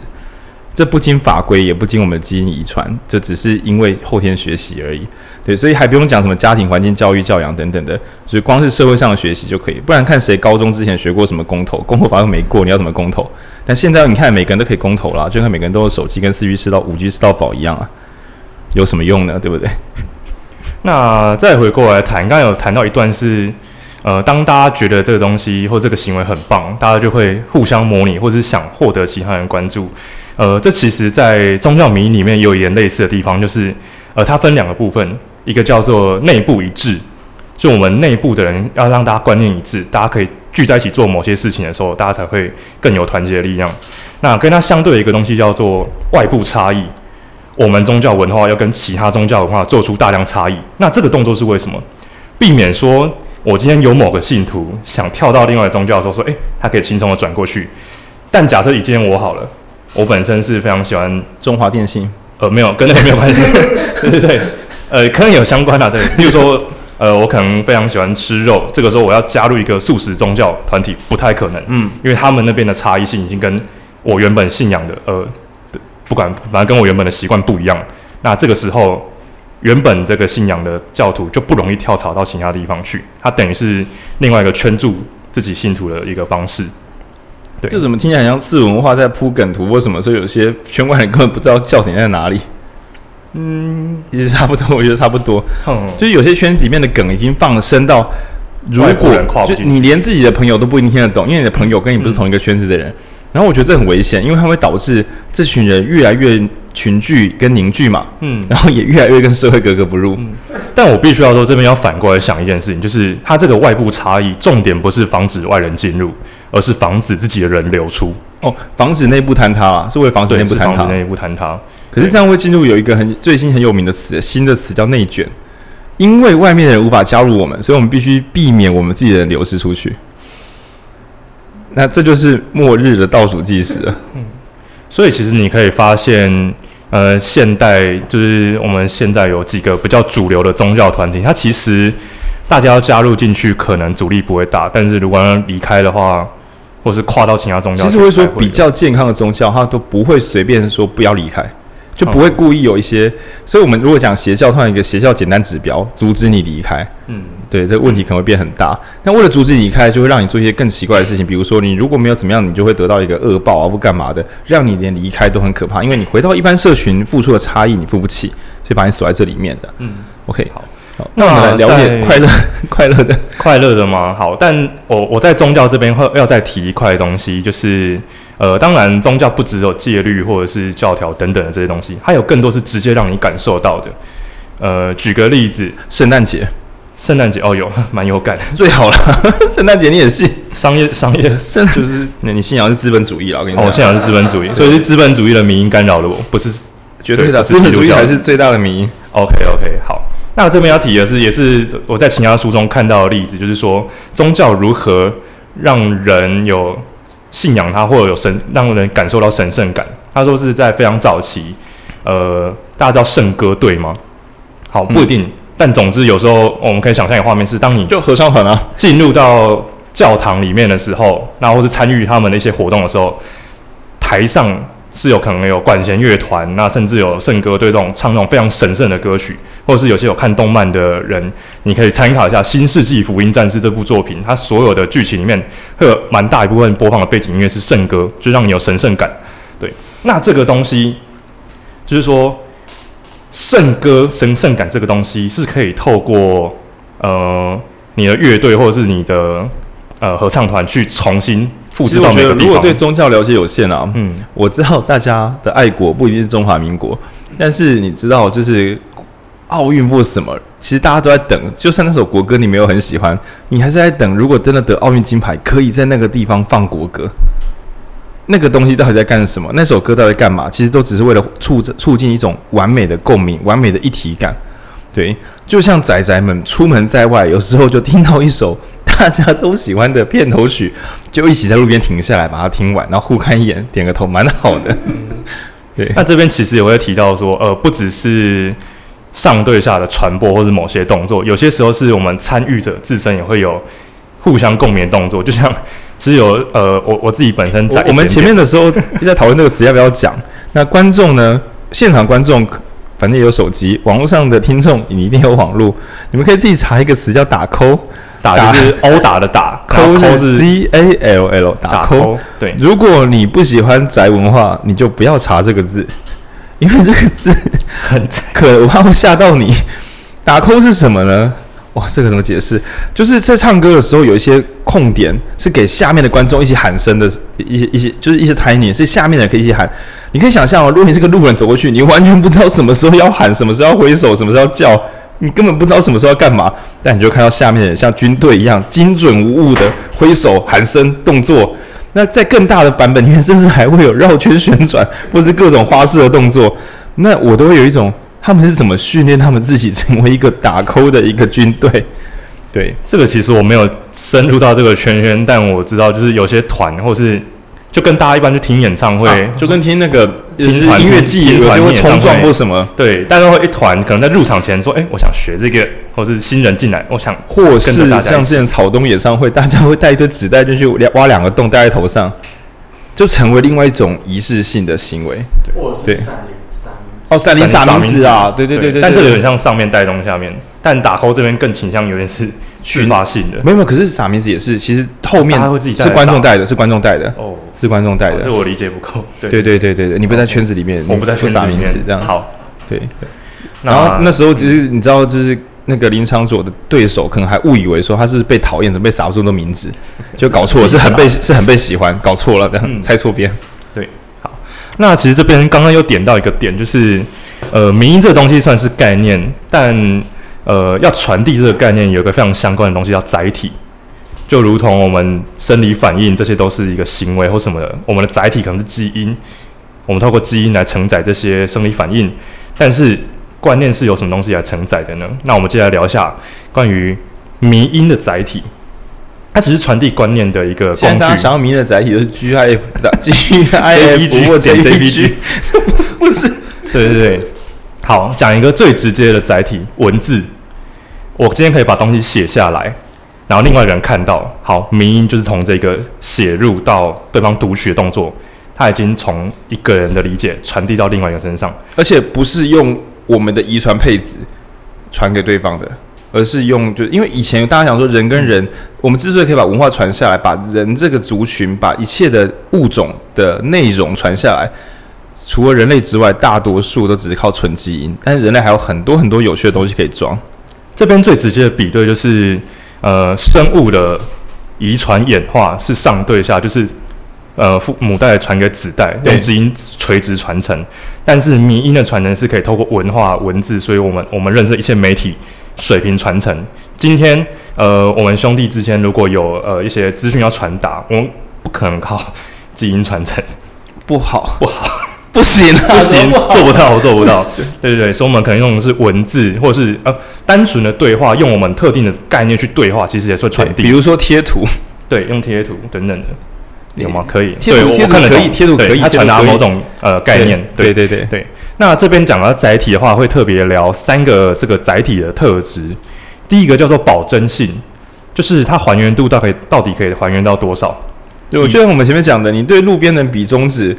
这不经法规，也不经我们的基因遗传，这只是因为后天学习而已。对，所以还不用讲什么家庭环境、教育、教养等等的，所以光是社会上的学习就可以。不然看谁高中之前学过什么公投，公投法又没过，你要怎么公投？但现在你看每个人都可以公投啦，就看每个人都有手机，跟四 G 吃到五 G 吃到饱一样啊，有什么用呢？对不对？那再回过来谈，刚刚有谈到一段是，呃，当大家觉得这个东西或这个行为很棒，大家就会互相模拟，或者是想获得其他人关注。呃，这其实在宗教迷里面有一点类似的地方，就是，呃，它分两个部分，一个叫做内部一致，就我们内部的人要让大家观念一致，大家可以聚在一起做某些事情的时候，大家才会更有团结的力量。那跟它相对的一个东西叫做外部差异。我们宗教文化要跟其他宗教文化做出大量差异，那这个动作是为什么？避免说我今天有某个信徒想跳到另外宗教的时候，说，诶，他可以轻松的转过去。但假设以今天我好了，我本身是非常喜欢中华电信，呃，没有跟那个没有关系，对对对，呃，可能有相关的，对，例如说，呃，我可能非常喜欢吃肉，这个时候我要加入一个素食宗教团体不太可能，嗯，因为他们那边的差异性已经跟我原本信仰的，呃。不管，反正跟我原本的习惯不一样，那这个时候，原本这个信仰的教徒就不容易跳槽到其他地方去，他等于是另外一个圈住自己信徒的一个方式。对，这怎么听起来像次文化在铺梗图或什么？所以有些圈外人根本不知道教廷在哪里。嗯，其实差不多，我觉得差不多。嗯，就是有些圈子里面的梗已经放了深到，如果就你连自己的朋友都不一定听得懂，因为你的朋友跟你不是同一个圈子的人。嗯、然后我觉得这很危险，因为它会导致这群人越来越群聚跟凝聚嘛。嗯，然后也越来越跟社会格格不入。嗯，但我必须要说，这边要反过来想一件事情，就是它这个外部差异，重点不是防止外人进入，而是防止自己的人流出。哦，防止内部坍塌啊，是为了防止内部坍塌。内部坍塌。可是这样会进入有一个很最新很有名的词，新的词叫内卷。因为外面的人无法加入我们，所以我们必须避免我们自己的人流失出去。那这就是末日的倒数计时了。嗯，所以其实你可以发现，呃，现代就是我们现在有几个比较主流的宗教团体，它其实大家要加入进去，可能阻力不会大，但是如果要离开的话。或是跨到其他宗教，其实会说比较健康的宗教，它都不会随便说不要离开，就不会故意有一些。所以，我们如果讲邪教，换一个邪教简单指标，阻止你离开。嗯，对，这个问题可能会变很大。那为了阻止你离开，就会让你做一些更奇怪的事情，比如说，你如果没有怎么样，你就会得到一个恶报啊，或干嘛的，让你连离开都很可怕。因为你回到一般社群付出的差异，你付不起，所以把你锁在这里面的。嗯，OK，好。那我们来了解快乐、快乐的、快乐的吗？好，但我我在宗教这边会要再提一块东西，就是呃，当然宗教不只有戒律或者是教条等等的这些东西，还有更多是直接让你感受到的。呃，举个例子，圣诞节，圣诞节哦，有 蛮有感，最好了。圣诞节你也是？商业商业，甚至是那你信仰是资本主义了？我跟你讲，我信仰是资本主义，所以是资本主义的迷因干扰了我，不是绝对的，资本主义才是最大的迷因。OK OK，好。那我这边要提的是，也是我在其他书中看到的例子，就是说宗教如何让人有信仰他，或者有神，让人感受到神圣感。他说是在非常早期，呃，大家知道圣歌队吗？好，不一定，嗯、但总之有时候我们可以想象一个画面是，当你就合唱团啊进入到教堂里面的时候，然后或是参与他们的一些活动的时候，台上。是有可能有管弦乐团，那甚至有圣歌队这种唱那种非常神圣的歌曲，或者是有些有看动漫的人，你可以参考一下《新世纪福音战士》这部作品，它所有的剧情里面会有蛮大一部分播放的背景音乐是圣歌，就让你有神圣感。对，那这个东西就是说，圣歌神圣感这个东西是可以透过呃你的乐队或者是你的呃合唱团去重新。其实我觉得，如果对宗教了解有限啊，嗯，我知道大家的爱国不一定是中华民国，但是你知道，就是奥运或什么，其实大家都在等。就算那首国歌你没有很喜欢，你还是在等。如果真的得奥运金牌，可以在那个地方放国歌，那个东西到底在干什么？那首歌到底干嘛？其实都只是为了促促进一种完美的共鸣、完美的一体感。对，就像仔仔们出门在外，有时候就听到一首。大家都喜欢的片头曲，就一起在路边停下来把它听完，然后互看一眼，点个头，蛮好的。对，那这边其实也会提到说，呃，不只是上对下的传播，或是某些动作，有些时候是我们参与者自身也会有互相共鸣动作。就像只有呃，我我自己本身在我，我们前面的时候一直在讨论这个词要不要讲。那观众呢？现场观众反正也有手机，网络上的听众你一定有网络，你们可以自己查一个词叫打 call。打就是殴打的打，抠是 C A L L 打抠。对，如果你不喜欢宅文化，你就不要查这个字，因为这个字很可怕，会吓到你。打抠是什么呢？哇，这个怎么解释？就是在唱歌的时候，有一些空点是给下面的观众一起喊声的，一些一些就是一些 timing，是下面的可以一起喊。你可以想象哦，如果你是个路人走过去，你完全不知道什么时候要喊，什么时候要挥手，什么时候要叫。你根本不知道什么时候要干嘛，但你就看到下面像军队一样精准无误的挥手、喊声、动作。那在更大的版本里面，甚至还会有绕圈旋转，或是各种花式的动作。那我都会有一种，他们是怎么训练他们自己成为一个打扣的一个军队？对，这个其实我没有深入到这个圈圈，但我知道就是有些团或是。就跟大家一般去听演唱会，啊、就跟听那个听音乐季，有些会冲撞或什么。对，大家会一团可能在入场前说：“哎、欸，我想学这个。”或是新人进来，我想或是像之前草东演唱会，大家会带一堆纸袋进去挖两个洞戴在头上，就成为另外一种仪式性的行为。对，对。哦，闪灵傻名字啊！对对对对，但这个有点像上面带动下面，但打 call 这边更倾向有点是群发性的。没有没有，可是傻名字也是，其实后面是观众带的，是观众带的哦。是观众带的，这我理解不够。对对对对对对，你不在圈子里面，我不在圈子里面，这样好。对，然后那时候其实你知道，就是那个林昶佐的对手可能还误以为说他是被讨厌，怎么被撒不出的名字，就搞错了，是很被 是很被喜欢，搞错了，这样猜错边。对，好，那其实这边刚刚又点到一个点，就是呃，民音这个东西算是概念，但呃，要传递这个概念，有一个非常相关的东西叫载体。就如同我们生理反应，这些都是一个行为或什么的。我们的载体可能是基因，我们透过基因来承载这些生理反应。但是观念是由什么东西来承载的呢？那我们接下来聊一下关于迷因的载体。它只是传递观念的一个工具。现在大家想要迷因的载体都是 GIF 的，GIF 或者 JPG，不是？对对对。好，讲一个最直接的载体——文字。我今天可以把东西写下来。然后另外一个人看到，好，明音就是从这个写入到对方读取的动作，他已经从一个人的理解传递到另外一个身上，而且不是用我们的遗传配子传给对方的，而是用就因为以前大家想说人跟人，我们之所以可以把文化传下来，把人这个族群，把一切的物种的内容传下来，除了人类之外，大多数都只是靠纯基因，但是人类还有很多很多有趣的东西可以装。这边最直接的比对就是。呃，生物的遗传演化是上对下，就是呃父母代传给子代，用基因垂直传承。但是迷因的传承是可以透过文化文字，所以我们我们认识一些媒体水平传承。今天呃，我们兄弟之间如果有呃一些资讯要传达，我们不可能靠基因传承，不好不好。不行，啊，不行，做不到，做不到。对对对，所以我们可能用的是文字，或者是呃单纯的对话，用我们特定的概念去对话，其实也是会传递。比如说贴图，对，用贴图等等的，有吗？可以，贴图贴图可以，贴图可以，它传达某种呃概念。对对对对。那这边讲到载体的话，会特别聊三个这个载体的特质。第一个叫做保真性，就是它还原度到底到底可以还原到多少？对，我觉得我们前面讲的，你对路边的比中指。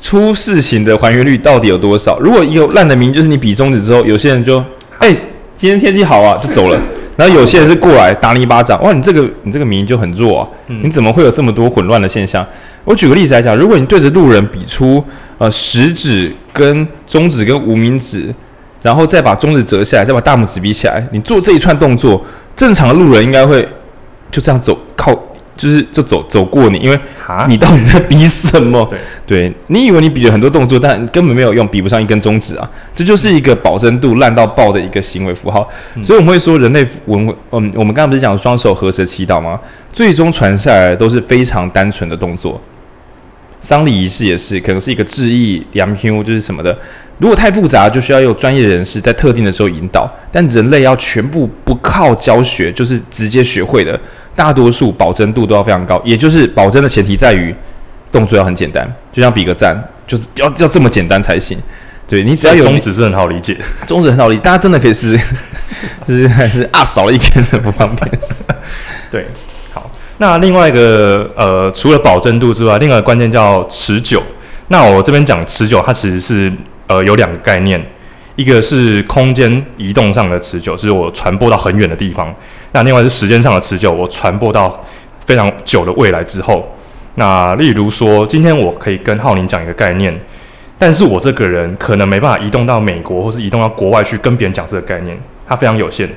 出事情的还原率到底有多少？如果有烂的名，就是你比中指之后，有些人就哎、欸，今天天气好啊，就走了。然后有些人是过来打你一巴掌，哇，你这个你这个名就很弱啊，你怎么会有这么多混乱的现象？我举个例子来讲，如果你对着路人比出呃食指跟中指跟无名指，然后再把中指折下来，再把大拇指比起来，你做这一串动作，正常的路人应该会就这样走靠。就是就走走过你，因为你到底在比什么？对，对你以为你比了很多动作，但根本没有用，比不上一根中指啊！这就是一个保真度烂到爆的一个行为符号。嗯、所以我们会说，人类文嗯，我们刚刚不是讲双手合十祈祷吗？最终传下来都是非常单纯的动作。丧礼仪式也是，可能是一个致意、良票，就是什么的。如果太复杂，就需要有专业人士在特定的时候引导。但人类要全部不靠教学，就是直接学会的。大多数保真度都要非常高，也就是保真的前提在于动作要很简单，就像比个赞，就是要要这么简单才行。对，你只要有中指是很好理解，中指很好理解，大家真的可以试试，是还是啊少了一根很不方便。对，好，那另外一个呃，除了保真度之外，另外一个关键叫持久。那我这边讲持久，它其实是呃有两个概念，一个是空间移动上的持久，就是我传播到很远的地方。那另外是时间上的持久，我传播到非常久的未来之后，那例如说，今天我可以跟浩宁讲一个概念，但是我这个人可能没办法移动到美国，或是移动到国外去跟别人讲这个概念，它非常有限。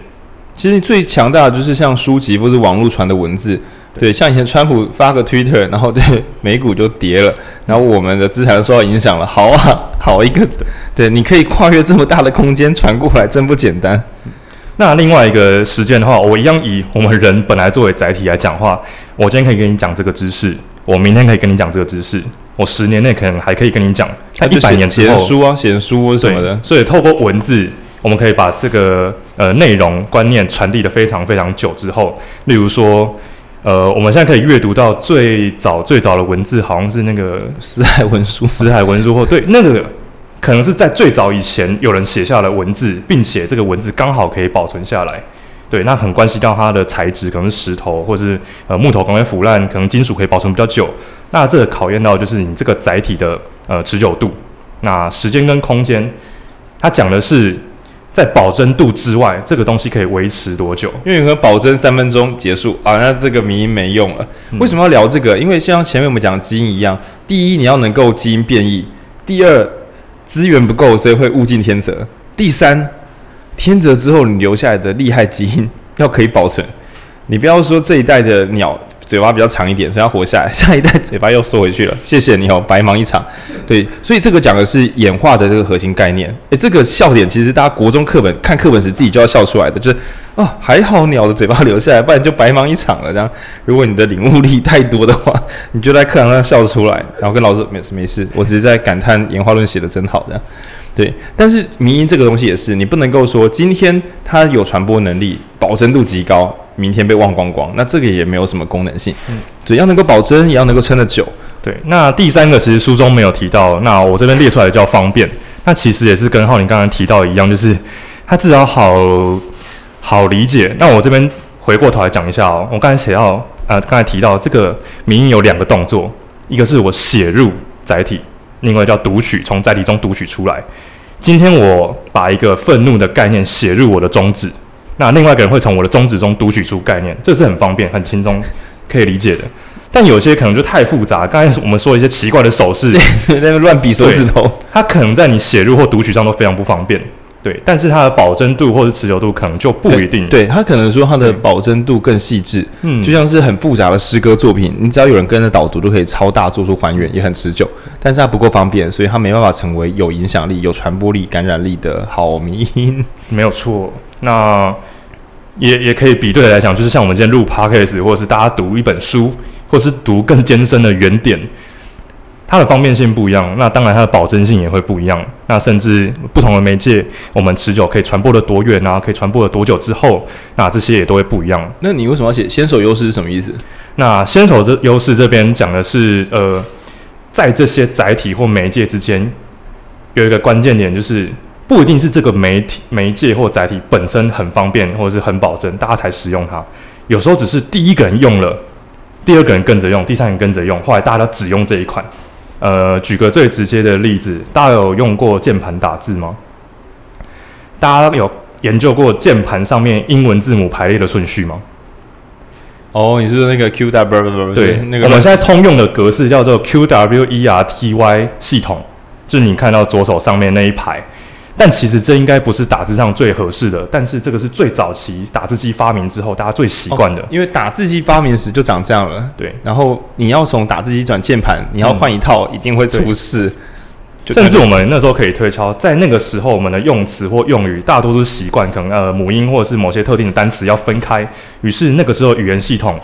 其实最强大的就是像书籍或是网络传的文字，对，像以前川普发个 Twitter，然后对美股就跌了，然后我们的资产受到影响了。好啊，好一个，对，你可以跨越这么大的空间传过来，真不简单。那另外一个实践的话，我一样以我们人本来作为载体来讲话。我今天可以跟你讲这个知识，我明天可以跟你讲这个知识，我十年内可能还可以跟你讲。在一百年之后，写书啊，写书什么的。所以透过文字，我们可以把这个呃内容观念传递的非常非常久之后。例如说，呃，我们现在可以阅读到最早最早的文字，好像是那个 死海文书，死海文书或对那个。可能是在最早以前有人写下了文字，并且这个文字刚好可以保存下来。对，那很关系到它的材质，可能是石头，或是呃木头，可能会腐烂，可能金属可以保存比较久。那这个考验到就是你这个载体的呃持久度。那时间跟空间，它讲的是在保真度之外，这个东西可以维持多久？因为你和保真三分钟结束啊，那这个迷因没用了。为什么要聊这个？因为像前面我们讲基因一样，第一你要能够基因变异，第二。资源不够，所以会物竞天择。第三，天择之后你留下来的厉害基因要可以保存。你不要说这一代的鸟嘴巴比较长一点，所以要活下来，下一代嘴巴又缩回去了。谢谢你哦，白忙一场。对，所以这个讲的是演化的这个核心概念。诶，这个笑点其实大家国中课本看课本时自己就要笑出来的，就是啊、哦，还好鸟的嘴巴留下来，不然就白忙一场了。这样，如果你的领悟力太多的话，你就在课堂上笑出来，然后跟老师没事没事，我只是在感叹演化论写的真好这样。对，但是迷因这个东西也是，你不能够说今天它有传播能力，保真度极高，明天被忘光光，那这个也没有什么功能性。嗯，只要能够保真，也要能够撑得久。对，那第三个其实书中没有提到，那我这边列出来的叫方便，那其实也是跟浩宁刚刚提到的一样，就是它至少好好理解。那我这边回过头来讲一下哦，我刚才写到，呃，刚才提到这个民音有两个动作，一个是我写入载体。另外叫读取，从载体中读取出来。今天我把一个愤怒的概念写入我的中指，那另外一个人会从我的中指中读取出概念，这是很方便、很轻松可以理解的。但有些可能就太复杂。刚才我们说一些奇怪的手势，在那边乱比手指头，它 可能在你写入或读取上都非常不方便。对，但是它的保真度或者持久度可能就不一定。对，它可能说它的保真度更细致，嗯，就像是很复杂的诗歌作品，你只要有人跟着导读，都可以超大做出还原，也很持久。但是它不够方便，所以它没办法成为有影响力、有传播力、感染力的好迷因。没有错，那也也可以比对来讲，就是像我们今天录 podcast，或者是大家读一本书，或是读更艰深的原点。它的方便性不一样，那当然它的保真性也会不一样。那甚至不同的媒介，我们持久可以传播的多远啊？可以传播的多久之后，那这些也都会不一样。那你为什么要写先手优势是什么意思？那先手这优势这边讲的是，呃，在这些载体或媒介之间有一个关键点，就是不一定是这个媒体、媒介或载体本身很方便或者是很保证，大家才使用它。有时候只是第一个人用了，第二个人跟着用，第三个人跟着用，后来大家都只用这一款。呃，举个最直接的例子，大家有用过键盘打字吗？大家有研究过键盘上面英文字母排列的顺序吗？哦，你是说那个 Q W？对，那个我们现在通用的格式叫做 Q W E R T Y 系统，就是你看到左手上面那一排。但其实这应该不是打字上最合适的，但是这个是最早期打字机发明之后大家最习惯的。哦，因为打字机发明时就长这样了。对，然后你要从打字机转键盘，你要换一套，一定会出事。嗯、甚至我们那时候可以推敲，在那个时候我们的用词或用语大多都是习惯，可能呃母音或者是某些特定的单词要分开，于是那个时候语言系统。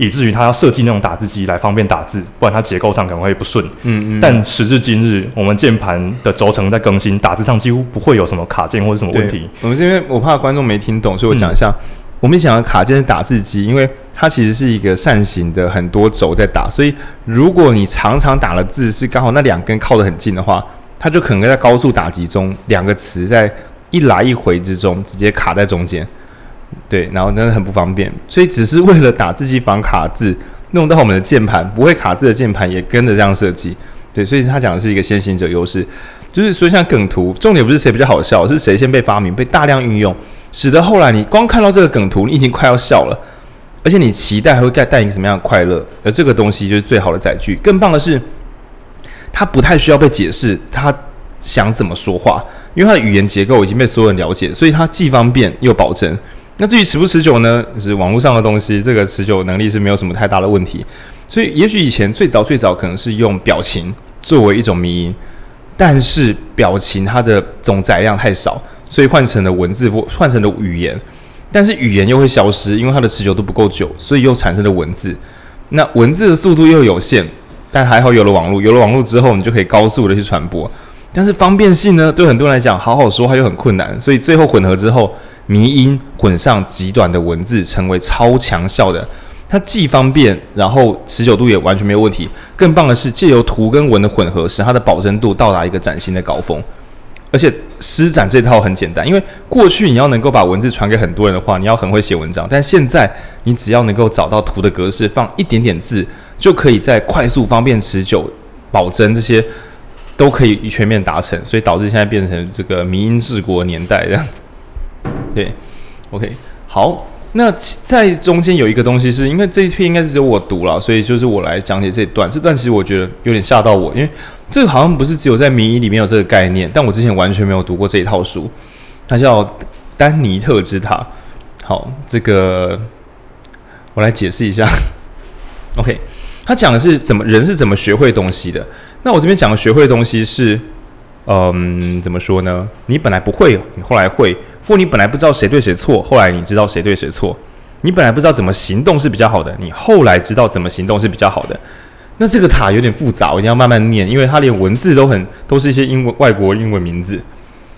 以至于它要设计那种打字机来方便打字，不然它结构上可能会不顺。嗯嗯。但时至今日，我们键盘的轴承在更新，打字上几乎不会有什么卡键或者什么问题。我们这边我怕观众没听懂，所以我讲一下。嗯、我们想的卡键是打字机，因为它其实是一个扇形的很多轴在打，所以如果你常常打的字是刚好那两根靠得很近的话，它就可能在高速打击中，两个词在一来一回之中直接卡在中间。对，然后真的很不方便，所以只是为了打字机防卡字，弄到我们的键盘不会卡字的键盘也跟着这样设计。对，所以他讲的是一个先行者优势，就是说像梗图，重点不是谁比较好笑，是谁先被发明，被大量运用，使得后来你光看到这个梗图，你已经快要笑了，而且你期待还会带带你什么样的快乐，而这个东西就是最好的载具。更棒的是，它不太需要被解释，他想怎么说话，因为它的语言结构已经被所有人了解，所以它既方便又保真。那至于持不持久呢？就是网络上的东西，这个持久能力是没有什么太大的问题。所以，也许以前最早最早可能是用表情作为一种迷因，但是表情它的总载量太少，所以换成了文字或换成了语言。但是语言又会消失，因为它的持久度不够久，所以又产生了文字。那文字的速度又有限，但还好有了网络，有了网络之后，你就可以高速的去传播。但是方便性呢，对很多人来讲，好好说话又很困难，所以最后混合之后。迷因混上极短的文字，成为超强效的。它既方便，然后持久度也完全没有问题。更棒的是，借由图跟文的混合，使它的保真度到达一个崭新的高峰。而且施展这套很简单，因为过去你要能够把文字传给很多人的话，你要很会写文章。但现在你只要能够找到图的格式，放一点点字，就可以在快速、方便、持久、保真这些都可以全面达成。所以导致现在变成这个迷因治国年代这样。对，OK，好，那在中间有一个东西是，因为这一篇应该是只有我读了，所以就是我来讲解这一段。这段其实我觉得有点吓到我，因为这个好像不是只有在迷因里面有这个概念，但我之前完全没有读过这一套书。它叫丹尼特之塔。好，这个我来解释一下。OK，他讲的是怎么人是怎么学会东西的。那我这边讲的学会东西是，嗯，怎么说呢？你本来不会，你后来会。或你本来不知道谁对谁错，后来你知道谁对谁错。你本来不知道怎么行动是比较好的，你后来知道怎么行动是比较好的。那这个塔有点复杂，我一定要慢慢念，因为它连文字都很都是一些英文外国英文名字。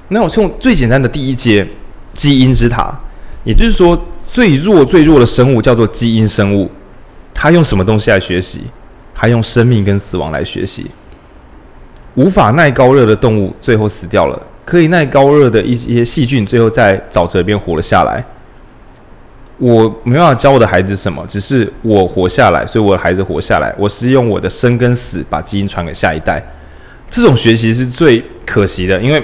那我从最简单的第一阶，基因之塔，也就是说最弱最弱的生物叫做基因生物，它用什么东西来学习？它用生命跟死亡来学习。无法耐高热的动物最后死掉了。可以耐高热的一些细菌，最后在沼泽边活了下来。我没办法教我的孩子什么，只是我活下来，所以我的孩子活下来。我是用我的生跟死把基因传给下一代。这种学习是最可惜的，因为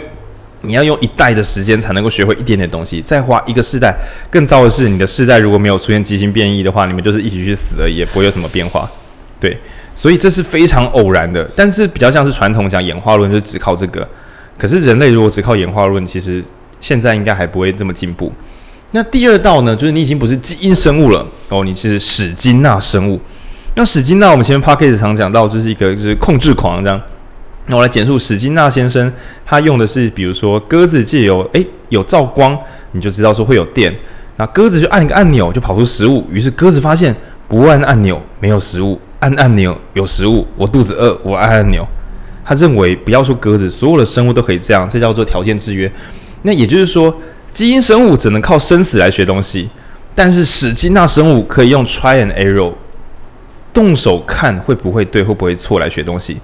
你要用一代的时间才能够学会一点点东西，再花一个世代。更糟的是，你的世代如果没有出现基因变异的话，你们就是一起去死而已，也不会有什么变化。对，所以这是非常偶然的，但是比较像是传统讲演化论，就只靠这个。可是人类如果只靠演化论，其实现在应该还不会这么进步。那第二道呢，就是你已经不是基因生物了哦，你是史金纳生物。那史金纳我们前面 podcast 常讲到，就是一个就是控制狂这样。那我来简述史金纳先生，他用的是比如说鸽子借由诶有照光，你就知道说会有电，那鸽子就按一个按钮就跑出食物。于是鸽子发现不按按钮没有食物，按按钮有食物。我肚子饿，我按按钮。他认为，不要说鸽子，所有的生物都可以这样，这叫做条件制约。那也就是说，基因生物只能靠生死来学东西，但是史金纳生物可以用 try and error，动手看会不会对，会不会错来学东西。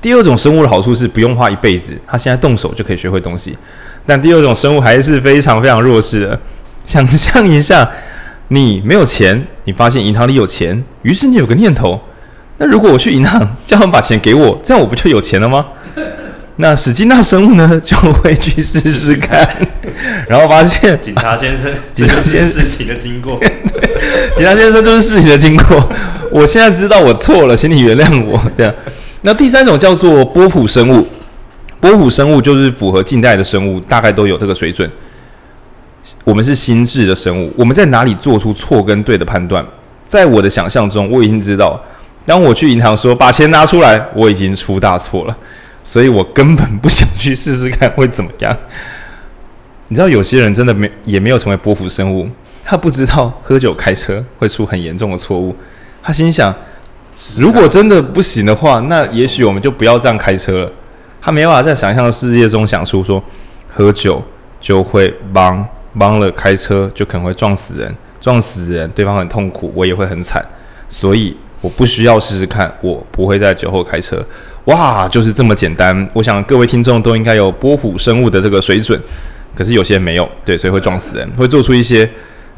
第二种生物的好处是不用花一辈子，他现在动手就可以学会东西。但第二种生物还是非常非常弱势的。想象一下，你没有钱，你发现银行里有钱，于是你有个念头。那如果我去银行叫他们把钱给我，这样我不就有钱了吗？那史金纳生物呢就会去试试看，然后发现警察先生，警察先生事情的经过，对，警察先生就是事情的经过。我现在知道我错了，请你原谅我。这样，那第三种叫做波普生物，波普生物就是符合近代的生物，大概都有这个水准。我们是心智的生物，我们在哪里做出错跟对的判断？在我的想象中，我已经知道。当我去银行说把钱拿出来，我已经出大错了，所以我根本不想去试试看会怎么样。你知道有些人真的没也没有成为波普生物，他不知道喝酒开车会出很严重的错误。他心想，如果真的不行的话，那也许我们就不要这样开车了。他没办法在想象的世界中想出说喝酒就会帮帮了开车就可能会撞死人，撞死人对方很痛苦，我也会很惨，所以。我不需要试试看，我不会在酒后开车。哇，就是这么简单。我想各位听众都应该有波普生物的这个水准，可是有些人没有，对，所以会撞死人，会做出一些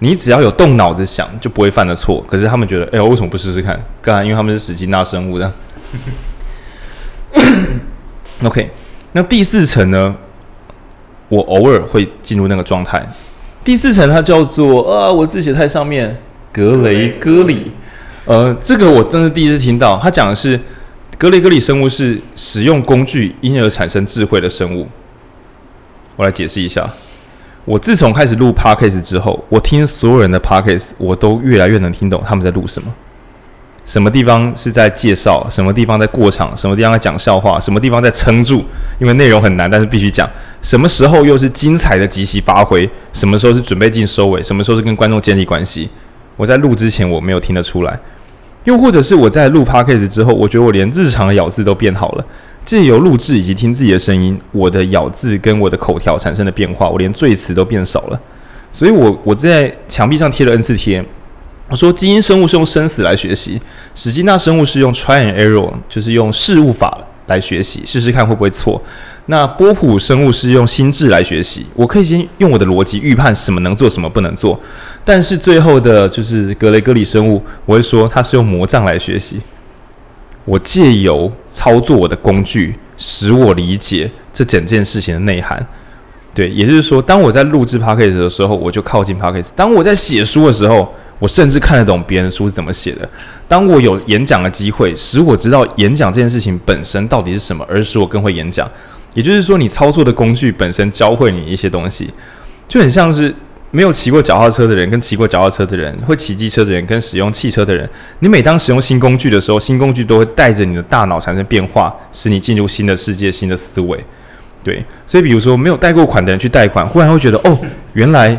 你只要有动脑子想就不会犯的错。可是他们觉得，哎，我为什么不试试看？当然，因为他们是史金纳生物的。OK，那第四层呢？我偶尔会进入那个状态。第四层它叫做啊，我字写太上面，格雷戈里。呃，这个我真是第一次听到。他讲的是格雷格里生物是使用工具因而产生智慧的生物。我来解释一下。我自从开始录 Podcast 之后，我听所有人的 Podcast，我都越来越能听懂他们在录什么。什么地方是在介绍，什么地方在过场，什么地方在讲笑话，什么地方在撑住，因为内容很难，但是必须讲。什么时候又是精彩的即席发挥？什么时候是准备进收尾？什么时候是跟观众建立关系？我在录之前我没有听得出来。又或者是我在录 podcast 之后，我觉得我连日常的咬字都变好了。借由录制以及听自己的声音，我的咬字跟我的口条产生了变化，我连赘词都变少了。所以我我在墙壁上贴了 N 次贴，我说基因生物是用生死来学习，史金纳生物是用 try and error，就是用试误法来学习，试试看会不会错。那波普生物是用心智来学习，我可以先用我的逻辑预判什么能做，什么不能做。但是最后的就是格雷戈里生物，我会说它是用魔杖来学习。我借由操作我的工具，使我理解这整件事情的内涵。对，也就是说，当我在录制 podcast 的时候，我就靠近 podcast；当我在写书的时候，我甚至看得懂别人的书是怎么写的。当我有演讲的机会，使我知道演讲这件事情本身到底是什么，而使我更会演讲。也就是说，你操作的工具本身教会你一些东西，就很像是没有骑过脚踏车的人跟骑过脚踏车的人，会骑机车的人跟使用汽车的人。你每当使用新工具的时候，新工具都会带着你的大脑产生变化，使你进入新的世界、新的思维。对，所以比如说没有贷过款的人去贷款，忽然会觉得哦，原来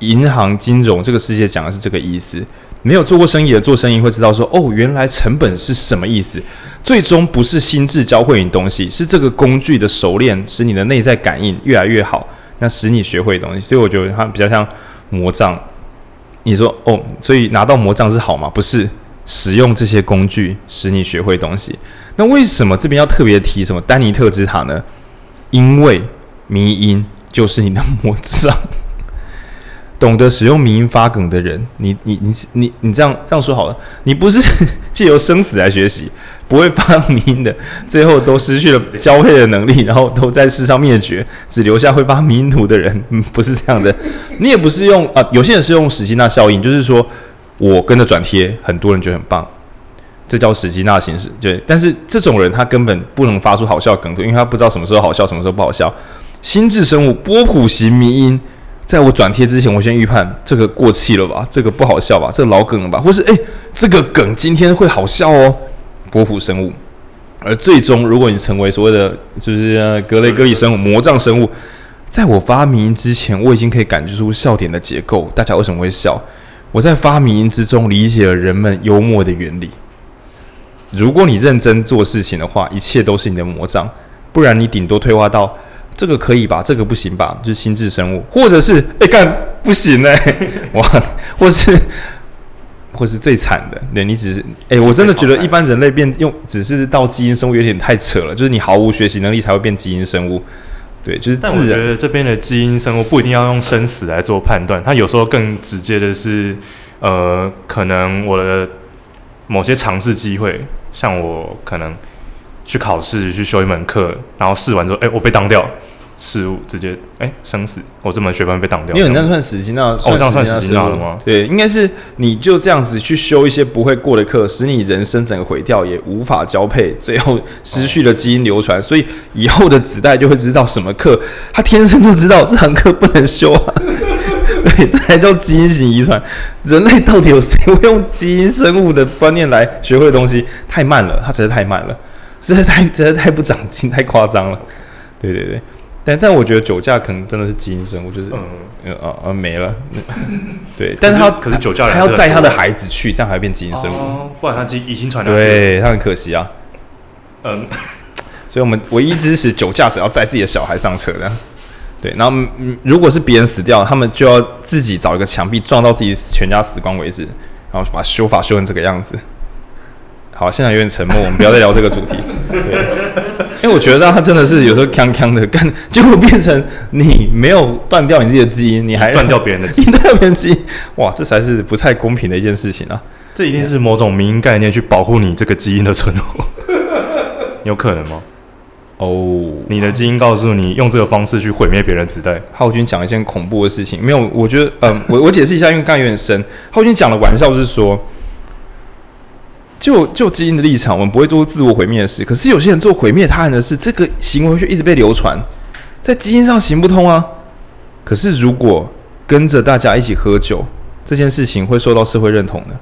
银行金融这个世界讲的是这个意思。没有做过生意的做生意会知道说哦，原来成本是什么意思。最终不是心智教会你东西，是这个工具的熟练使你的内在感应越来越好，那使你学会东西。所以我觉得它比较像魔杖。你说哦，所以拿到魔杖是好吗？不是，使用这些工具使你学会东西。那为什么这边要特别提什么丹尼特之塔呢？因为迷因就是你的魔杖，懂得使用迷音发梗的人，你你你你你这样这样说好了，你不是 借由生死来学习，不会发迷音的，最后都失去了交配的能力，然后都在世上灭绝，只留下会发迷音图的人，嗯，不是这样的。你也不是用啊，有些人是用史基纳效应，就是说我跟着转贴，很多人觉得很棒。这叫史基纳形式，对。但是这种人他根本不能发出好笑梗图，因为他不知道什么时候好笑，什么时候不好笑。心智生物波普型迷因，在我转贴之前，我先预判这个过气了吧，这个不好笑吧，这个老梗了吧，或是诶，这个梗今天会好笑哦。波普生物，而最终如果你成为所谓的就是格雷格里生物魔杖生物，在我发明之前，我已经可以感觉出笑点的结构，大家为什么会笑？我在发明之中理解了人们幽默的原理。如果你认真做事情的话，一切都是你的魔杖；不然你顶多退化到这个可以吧，这个不行吧，就是心智生物，或者是哎干不行哎、欸，哇，或是或是最惨的，对你只是哎，我真的觉得一般人类变用只是到基因生物有点太扯了，就是你毫无学习能力才会变基因生物，对，就是。但我觉得这边的基因生物不一定要用生死来做判断，它有时候更直接的是，呃，可能我的。某些尝试机会，像我可能去考试去修一门课，然后试完之后，哎，我被当掉，失误直接哎生死，我这门学分被当掉。因为你这样算死心那，哦，这样算死心了吗？对，应该是你就这样子去修一些不会过的课，使你人生整个毁掉，也无法交配，最后失去了基因流传，哦，所以以后的子代就会知道什么课，他天生就知道这堂课不能修啊。对，这才叫基因型遗传。人类到底有谁会用基因生物的观念来学会的东西？太慢了，它实在太慢了，实在太、实在太不长进，太夸张了。对对对，但但我觉得酒驾可能真的是基因生物，就是嗯呃呃没了。对，但是他可是酒驾他要载他的孩子去，这样还会变基因生物，哦、不然他基因已经传染。对他很可惜啊。嗯，所以我们唯一支持酒驾只要载自己的小孩上车的。对，然后如果是别人死掉，他们就要自己找一个墙壁撞到自己全家死光为止，然后把修法修成这个样子。好，现在有点沉默，我们不要再聊这个主题。对，因为我觉得他真的是有时候锵锵的干，结果变成你没有断掉你自己的基因，你还断掉别人的基因，断掉别人基因，哇，这才是不太公平的一件事情啊！这一定是某种民营概念去保护你这个基因的存活，有可能吗？哦，oh, 你的基因告诉你用这个方式去毁灭别人子代。浩君讲一件恐怖的事情，没有，我觉得，嗯，我我解释一下，因为刚才有点深。浩君讲的玩笑是说，就就基因的立场，我们不会做自我毁灭的事。可是有些人做毁灭他人的事，这个行为却一直被流传，在基因上行不通啊。可是如果跟着大家一起喝酒，这件事情会受到社会认同的。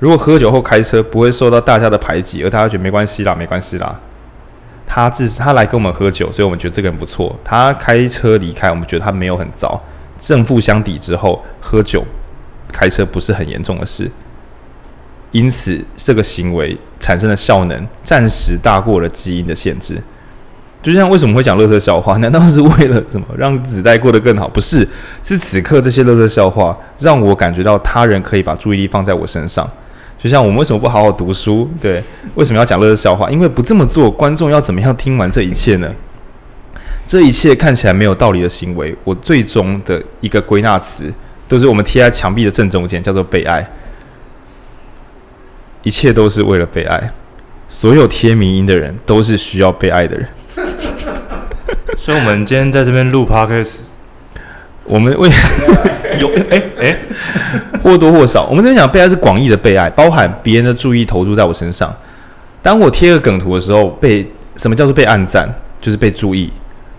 如果喝酒后开车不会受到大家的排挤，而大家觉得没关系啦，没关系啦。他自他来跟我们喝酒，所以我们觉得这个人不错。他开车离开，我们觉得他没有很糟。正负相抵之后，喝酒开车不是很严重的事。因此，这个行为产生的效能暂时大过了基因的限制。就像为什么会讲乐色笑话？难道是为了什么让子代过得更好？不是，是此刻这些乐色笑话让我感觉到他人可以把注意力放在我身上。就像我们为什么不好好读书？对，为什么要讲乐色笑话？因为不这么做，观众要怎么样听完这一切呢？这一切看起来没有道理的行为，我最终的一个归纳词，都是我们贴在墙壁的正中间，叫做被爱。一切都是为了被爱，所有贴迷音的人都是需要被爱的人。所以，我们今天在这边录 podcast，我们为有哎哎，或多或少，我们这边讲被爱是广义的被爱，包含别人的注意投注在我身上。当我贴个梗图的时候，被什么叫做被暗赞？就是被注意，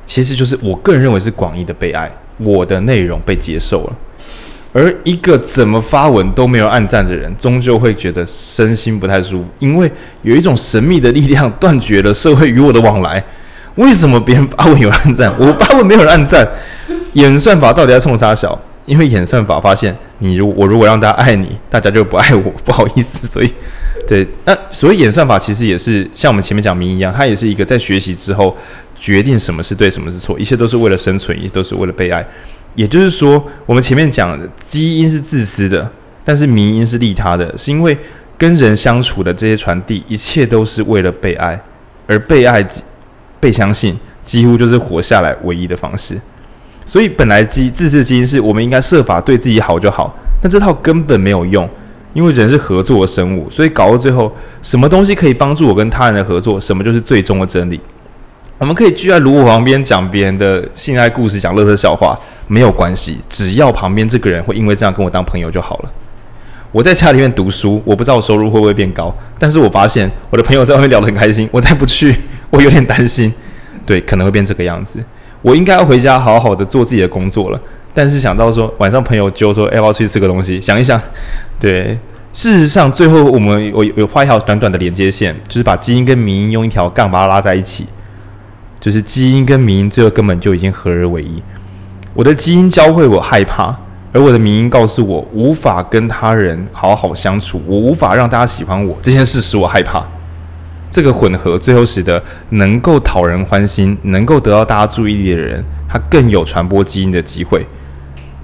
其实就是我个人认为是广义的被爱，我的内容被接受了。而一个怎么发文都没有按赞的人，终究会觉得身心不太舒服，因为有一种神秘的力量断绝了社会与我的往来。为什么别人发文有按赞，我发文没有人按赞？演算法到底在冲啥小？因为演算法发现，你如我如果让大家爱你，大家就不爱我，不好意思。所以，对，那所以演算法其实也是像我们前面讲明一样，它也是一个在学习之后决定什么是对，什么是错，一切都是为了生存，一切都是为了被爱。也就是说，我们前面讲的基因是自私的，但是迷因是利他的，是因为跟人相处的这些传递，一切都是为了被爱，而被爱、被相信，几乎就是活下来唯一的方式。所以，本来基自私基因是我们应该设法对自己好就好，但这套根本没有用，因为人是合作的生物，所以搞到最后，什么东西可以帮助我跟他人的合作，什么就是最终的真理。我们可以聚在炉火旁边讲别人的性爱故事，讲乐色笑话。没有关系，只要旁边这个人会因为这样跟我当朋友就好了。我在家里面读书，我不知道我收入会不会变高，但是我发现我的朋友在外面聊得很开心，我再不去，我有点担心，对，可能会变这个样子。我应该要回家好好的做自己的工作了，但是想到说晚上朋友就说，哎，要不要出去吃个东西？想一想，对，事实上最后我们我有画一条短短的连接线，就是把基因跟迷因用一条杠把它拉在一起，就是基因跟迷因最后根本就已经合而为一。我的基因教会我害怕，而我的迷因告诉我无法跟他人好好相处，我无法让大家喜欢我，这件事使我害怕。这个混合最后使得能够讨人欢心、能够得到大家注意力的人，他更有传播基因的机会。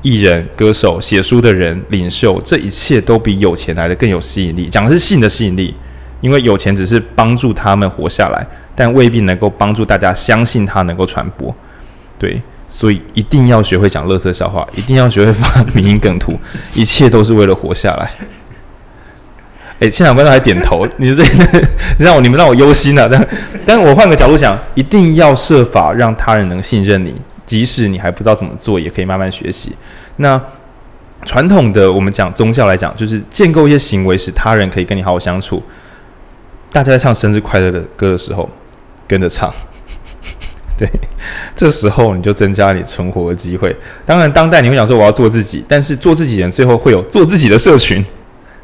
艺人、歌手、写书的人、领袖，这一切都比有钱来的更有吸引力。讲的是性的吸引力，因为有钱只是帮助他们活下来，但未必能够帮助大家相信它能够传播。对。所以一定要学会讲乐色笑话，一定要学会发迷因梗图，一切都是为了活下来。诶，现场观众还点头，你这，让我你们让我忧心了。但，但我换个角度想，一定要设法让他人能信任你，即使你还不知道怎么做，也可以慢慢学习。那传统的我们讲宗教来讲，就是建构一些行为，使他人可以跟你好好相处。大家在唱生日快乐的歌的时候，跟着唱。对，这时候你就增加你存活的机会。当然，当代你会想说我要做自己，但是做自己人最后会有做自己的社群。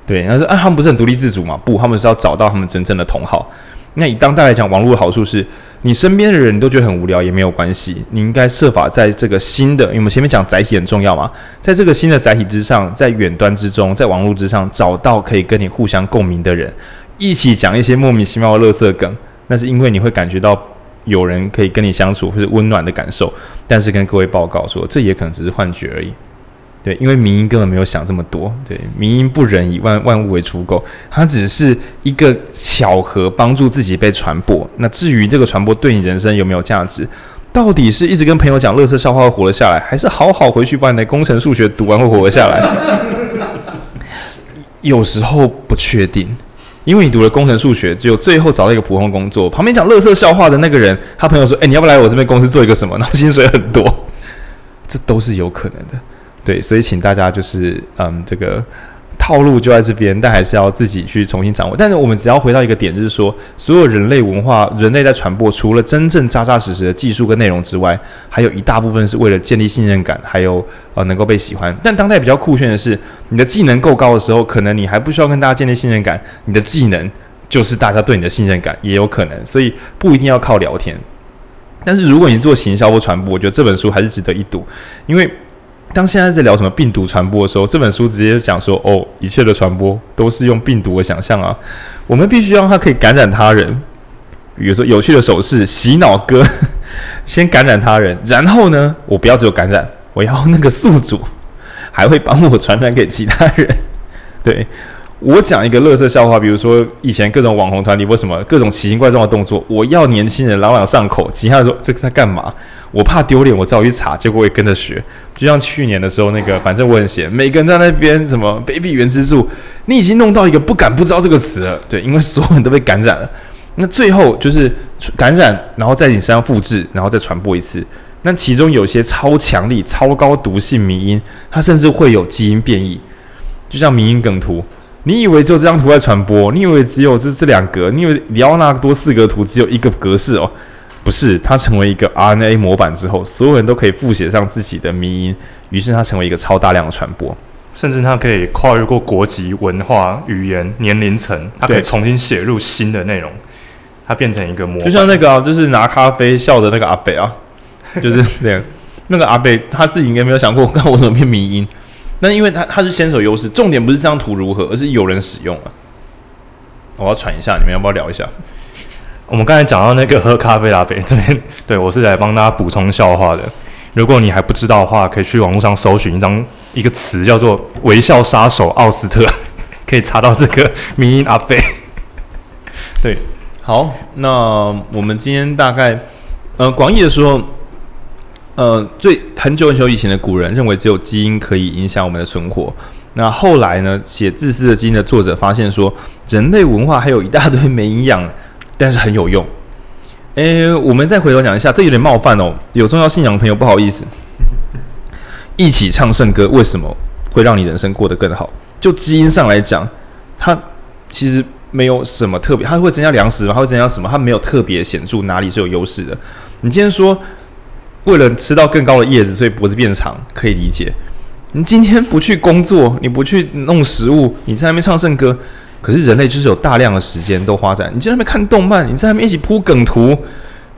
对，然后说啊，他们不是很独立自主吗？不，他们是要找到他们真正的同好。那以当代来讲，网络的好处是你身边的人都觉得很无聊也没有关系，你应该设法在这个新的，因为我们前面讲载体很重要嘛，在这个新的载体之上，在远端之中，在网络之上找到可以跟你互相共鸣的人，一起讲一些莫名其妙的垃圾梗。那是因为你会感觉到。有人可以跟你相处，或是温暖的感受，但是跟各位报告说，这也可能只是幻觉而已。对，因为迷音根本没有想这么多。对，迷音不仁以万万物为刍狗，它只是一个巧合，帮助自己被传播。那至于这个传播对你人生有没有价值，到底是一直跟朋友讲乐色笑话会活了下来，还是好好回去把你的工程数学读完会活得下来？有时候不确定。因为你读了工程数学，就最后找到一个普通工作。旁边讲乐色笑话的那个人，他朋友说：“诶，你要不来我这边公司做一个什么？然后薪水很多。”这都是有可能的。对，所以请大家就是，嗯，这个。套路就在这边，但还是要自己去重新掌握。但是我们只要回到一个点，就是说，所有人类文化、人类在传播，除了真正扎扎实实的技术跟内容之外，还有一大部分是为了建立信任感，还有呃能够被喜欢。但当代比较酷炫的是，你的技能够高的时候，可能你还不需要跟大家建立信任感，你的技能就是大家对你的信任感，也有可能。所以不一定要靠聊天。但是如果你做行销或传播，我觉得这本书还是值得一读，因为。当现在在聊什么病毒传播的时候，这本书直接讲说：“哦，一切的传播都是用病毒的想象啊！我们必须让它可以感染他人。比如说有趣的手势，洗脑歌，先感染他人，然后呢，我不要只有感染，我要那个宿主还会帮我传染给其他人。对，我讲一个乐色笑话，比如说以前各种网红团体为什么各种奇形怪状的动作，我要年轻人朗朗上口，其他人说这在干嘛？我怕丢脸，我照去查，结果我也跟着学。就像去年的时候，那个反正我很闲，每个人在那边什么 “baby 原之助”，你已经弄到一个不敢不知道这个词了。对，因为所有人都被感染了。那最后就是感染，然后在你身上复制，然后再传播一次。那其中有些超强力、超高毒性迷因，它甚至会有基因变异，就像迷因梗图。你以为只有这张图在传播？你以为只有这这两格？你以为里奥纳多四格图只有一个格式哦？不是，它成为一个 RNA 模板之后，所有人都可以复写上自己的迷因，于是它成为一个超大量的传播，甚至它可以跨越过国籍、文化、语言、年龄层，它可以重新写入新的内容，它变成一个模板。就像那个啊，就是拿咖啡笑的那个阿北啊，就是那样。那个阿北他自己应该没有想过，看我怎么变迷因。那因为他他是先手优势，重点不是这张图如何，而是有人使用了。我要喘一下，你们要不要聊一下？我们刚才讲到那个喝咖啡阿北这边，对，我是来帮大家补充笑话的。如果你还不知道的话，可以去网络上搜寻一张一个词叫做“微笑杀手奥斯特”，可以查到这个迷音阿贝。对，好，那我们今天大概呃广义的说。呃，最很久很久以前的古人认为只有基因可以影响我们的存活。那后来呢，写《自私的基因》的作者发现说，人类文化还有一大堆没营养，但是很有用。诶，我们再回头讲一下，这有点冒犯哦。有重要信仰的朋友不好意思，一起唱圣歌，为什么会让你人生过得更好？就基因上来讲，它其实没有什么特别，它会增加粮食吗？它会增加什么？它没有特别显著哪里是有优势的。你今天说。为了吃到更高的叶子，所以脖子变长，可以理解。你今天不去工作，你不去弄食物，你在那边唱圣歌，可是人类就是有大量的时间都花在你在那边看动漫，你在那边一起铺梗图，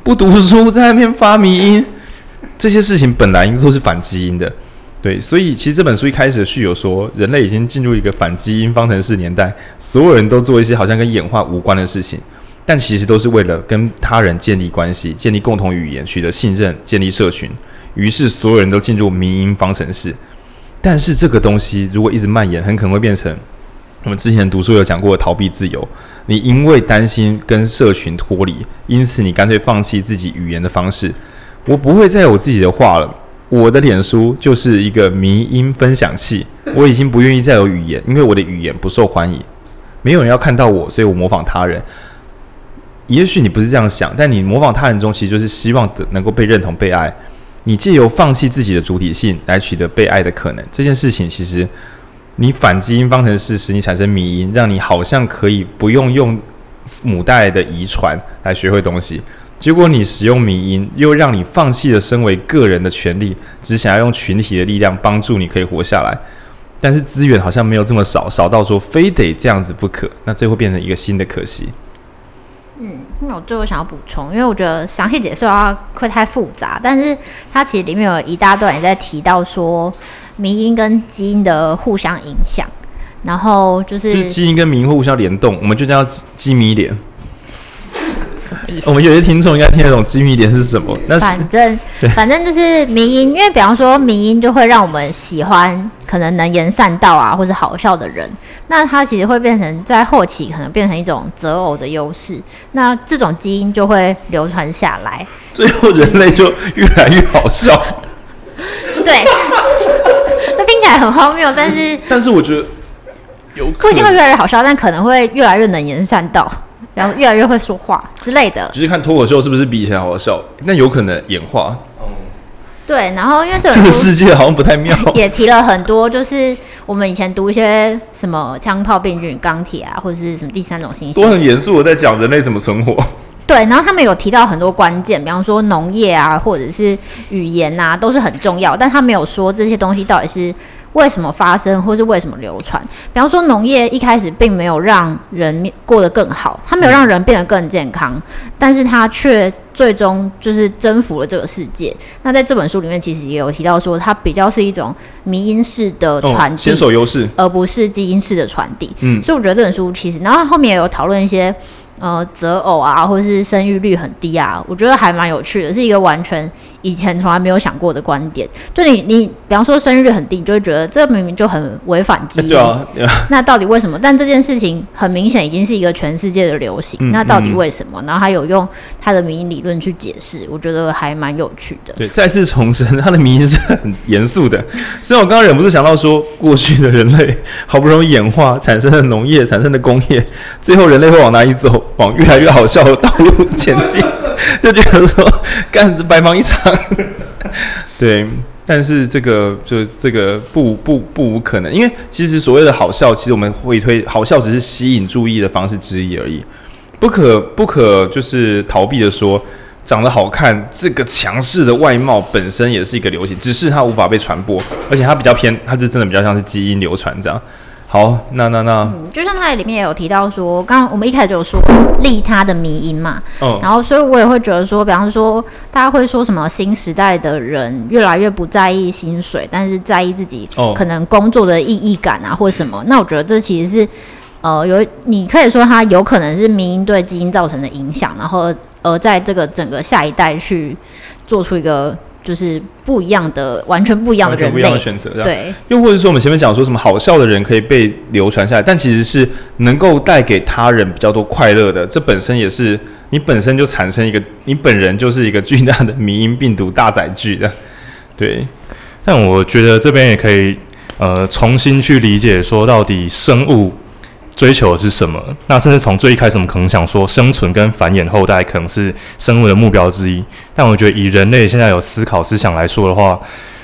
不读书，在那边发迷音，这些事情本来应该都是反基因的，对。所以其实这本书一开始的序有说，人类已经进入一个反基因方程式年代，所有人都做一些好像跟演化无关的事情。但其实都是为了跟他人建立关系、建立共同语言、取得信任、建立社群。于是所有人都进入迷因方程式。但是这个东西如果一直蔓延，很可能会变成我们之前读书有讲过的逃避自由。你因为担心跟社群脱离，因此你干脆放弃自己语言的方式。我不会再有自己的话了。我的脸书就是一个迷因分享器。我已经不愿意再有语言，因为我的语言不受欢迎，没有人要看到我，所以我模仿他人。也许你不是这样想，但你模仿他人中，其实就是希望的能够被认同、被爱。你借由放弃自己的主体性来取得被爱的可能，这件事情其实你反基因方程式使你产生迷因，让你好像可以不用用母带的遗传来学会东西。结果你使用迷因，又让你放弃了身为个人的权利，只想要用群体的力量帮助你可以活下来。但是资源好像没有这么少，少到说非得这样子不可。那这会变成一个新的可惜。嗯，那我最后想要补充，因为我觉得详细解释的话会太复杂，但是它其实里面有一大段也在提到说，民音跟基因的互相影响，然后就是，就是基因跟民互相联动，我们就叫基迷联。什么意思？我们有些听众应该听得懂基迷联是什么？那反正反正就是民音，因为比方说民音就会让我们喜欢可能能言善道啊，或者好笑的人。那它其实会变成在后期可能变成一种择偶的优势，那这种基因就会流传下来，最后人类就越来越好笑。对，这听起来很荒谬，但是但是我觉得有不一定会越来越好笑，但可能会越来越能言善道，然后越来越会说话之类的。就是看脱口秀是不是比以前好笑，那有可能演化。对，然后因为这这个世界好像不太妙，也提了很多，就是我们以前读一些什么枪炮、病菌、钢铁啊，或者是什么第三种信息，都很严肃的在讲人类怎么存活。对，然后他们有提到很多关键，比方说农业啊，或者是语言啊，都是很重要，但他没有说这些东西到底是为什么发生，或是为什么流传。比方说农业一开始并没有让人过得更好，它没有让人变得更健康，但是它却。最终就是征服了这个世界。那在这本书里面，其实也有提到说，它比较是一种迷因式的传递，先手优势，而不是基因式的传递。嗯，所以我觉得这本书其实，然后后面也有讨论一些。呃，择偶啊，或者是生育率很低啊，我觉得还蛮有趣的，是一个完全以前从来没有想过的观点。就你你，比方说生育率很低，你就会觉得这明明就很违反基因。对啊，啊。那到底为什么？但这件事情很明显已经是一个全世界的流行。嗯、那到底为什么？嗯、然后还有用他的迷因理论去解释，我觉得还蛮有趣的。对，再次重申，他的迷因是很严肃的。所以我刚刚忍不住想到说，过去的人类好不容易演化产生的农业，产生的工业，最后人类会往哪里走？往越来越好笑的道路前进，就觉得说干这白忙一场。对，但是这个就这个不不不无可能，因为其实所谓的好笑，其实我们会推好笑只是吸引注意的方式之一而已，不可不可就是逃避的说。长得好看，这个强势的外貌本身也是一个流行，只是它无法被传播，而且它比较偏，它就真的比较像是基因流传这样。好，那那那，嗯，就像它里面也有提到说，刚刚我们一开始就有说利他的迷因嘛，嗯，然后所以我也会觉得说，比方说大家会说什么新时代的人越来越不在意薪水，但是在意自己可能工作的意义感啊，或什么，那我觉得这其实是呃有你可以说它有可能是迷因对基因造成的影响，然后。而在这个整个下一代去做出一个就是不一样的、完全不一样的人类，不一样的选择，对。又或者说，我们前面讲说什么好笑的人可以被流传下来，但其实是能够带给他人比较多快乐的，这本身也是你本身就产生一个，你本人就是一个巨大的迷因病毒大载具的，对。但我觉得这边也可以呃重新去理解，说到底生物。追求的是什么？那甚至从最一开始，我们可能想说生存跟繁衍后代可能是生物的目标之一。但我觉得以人类现在有思考思想来说的话，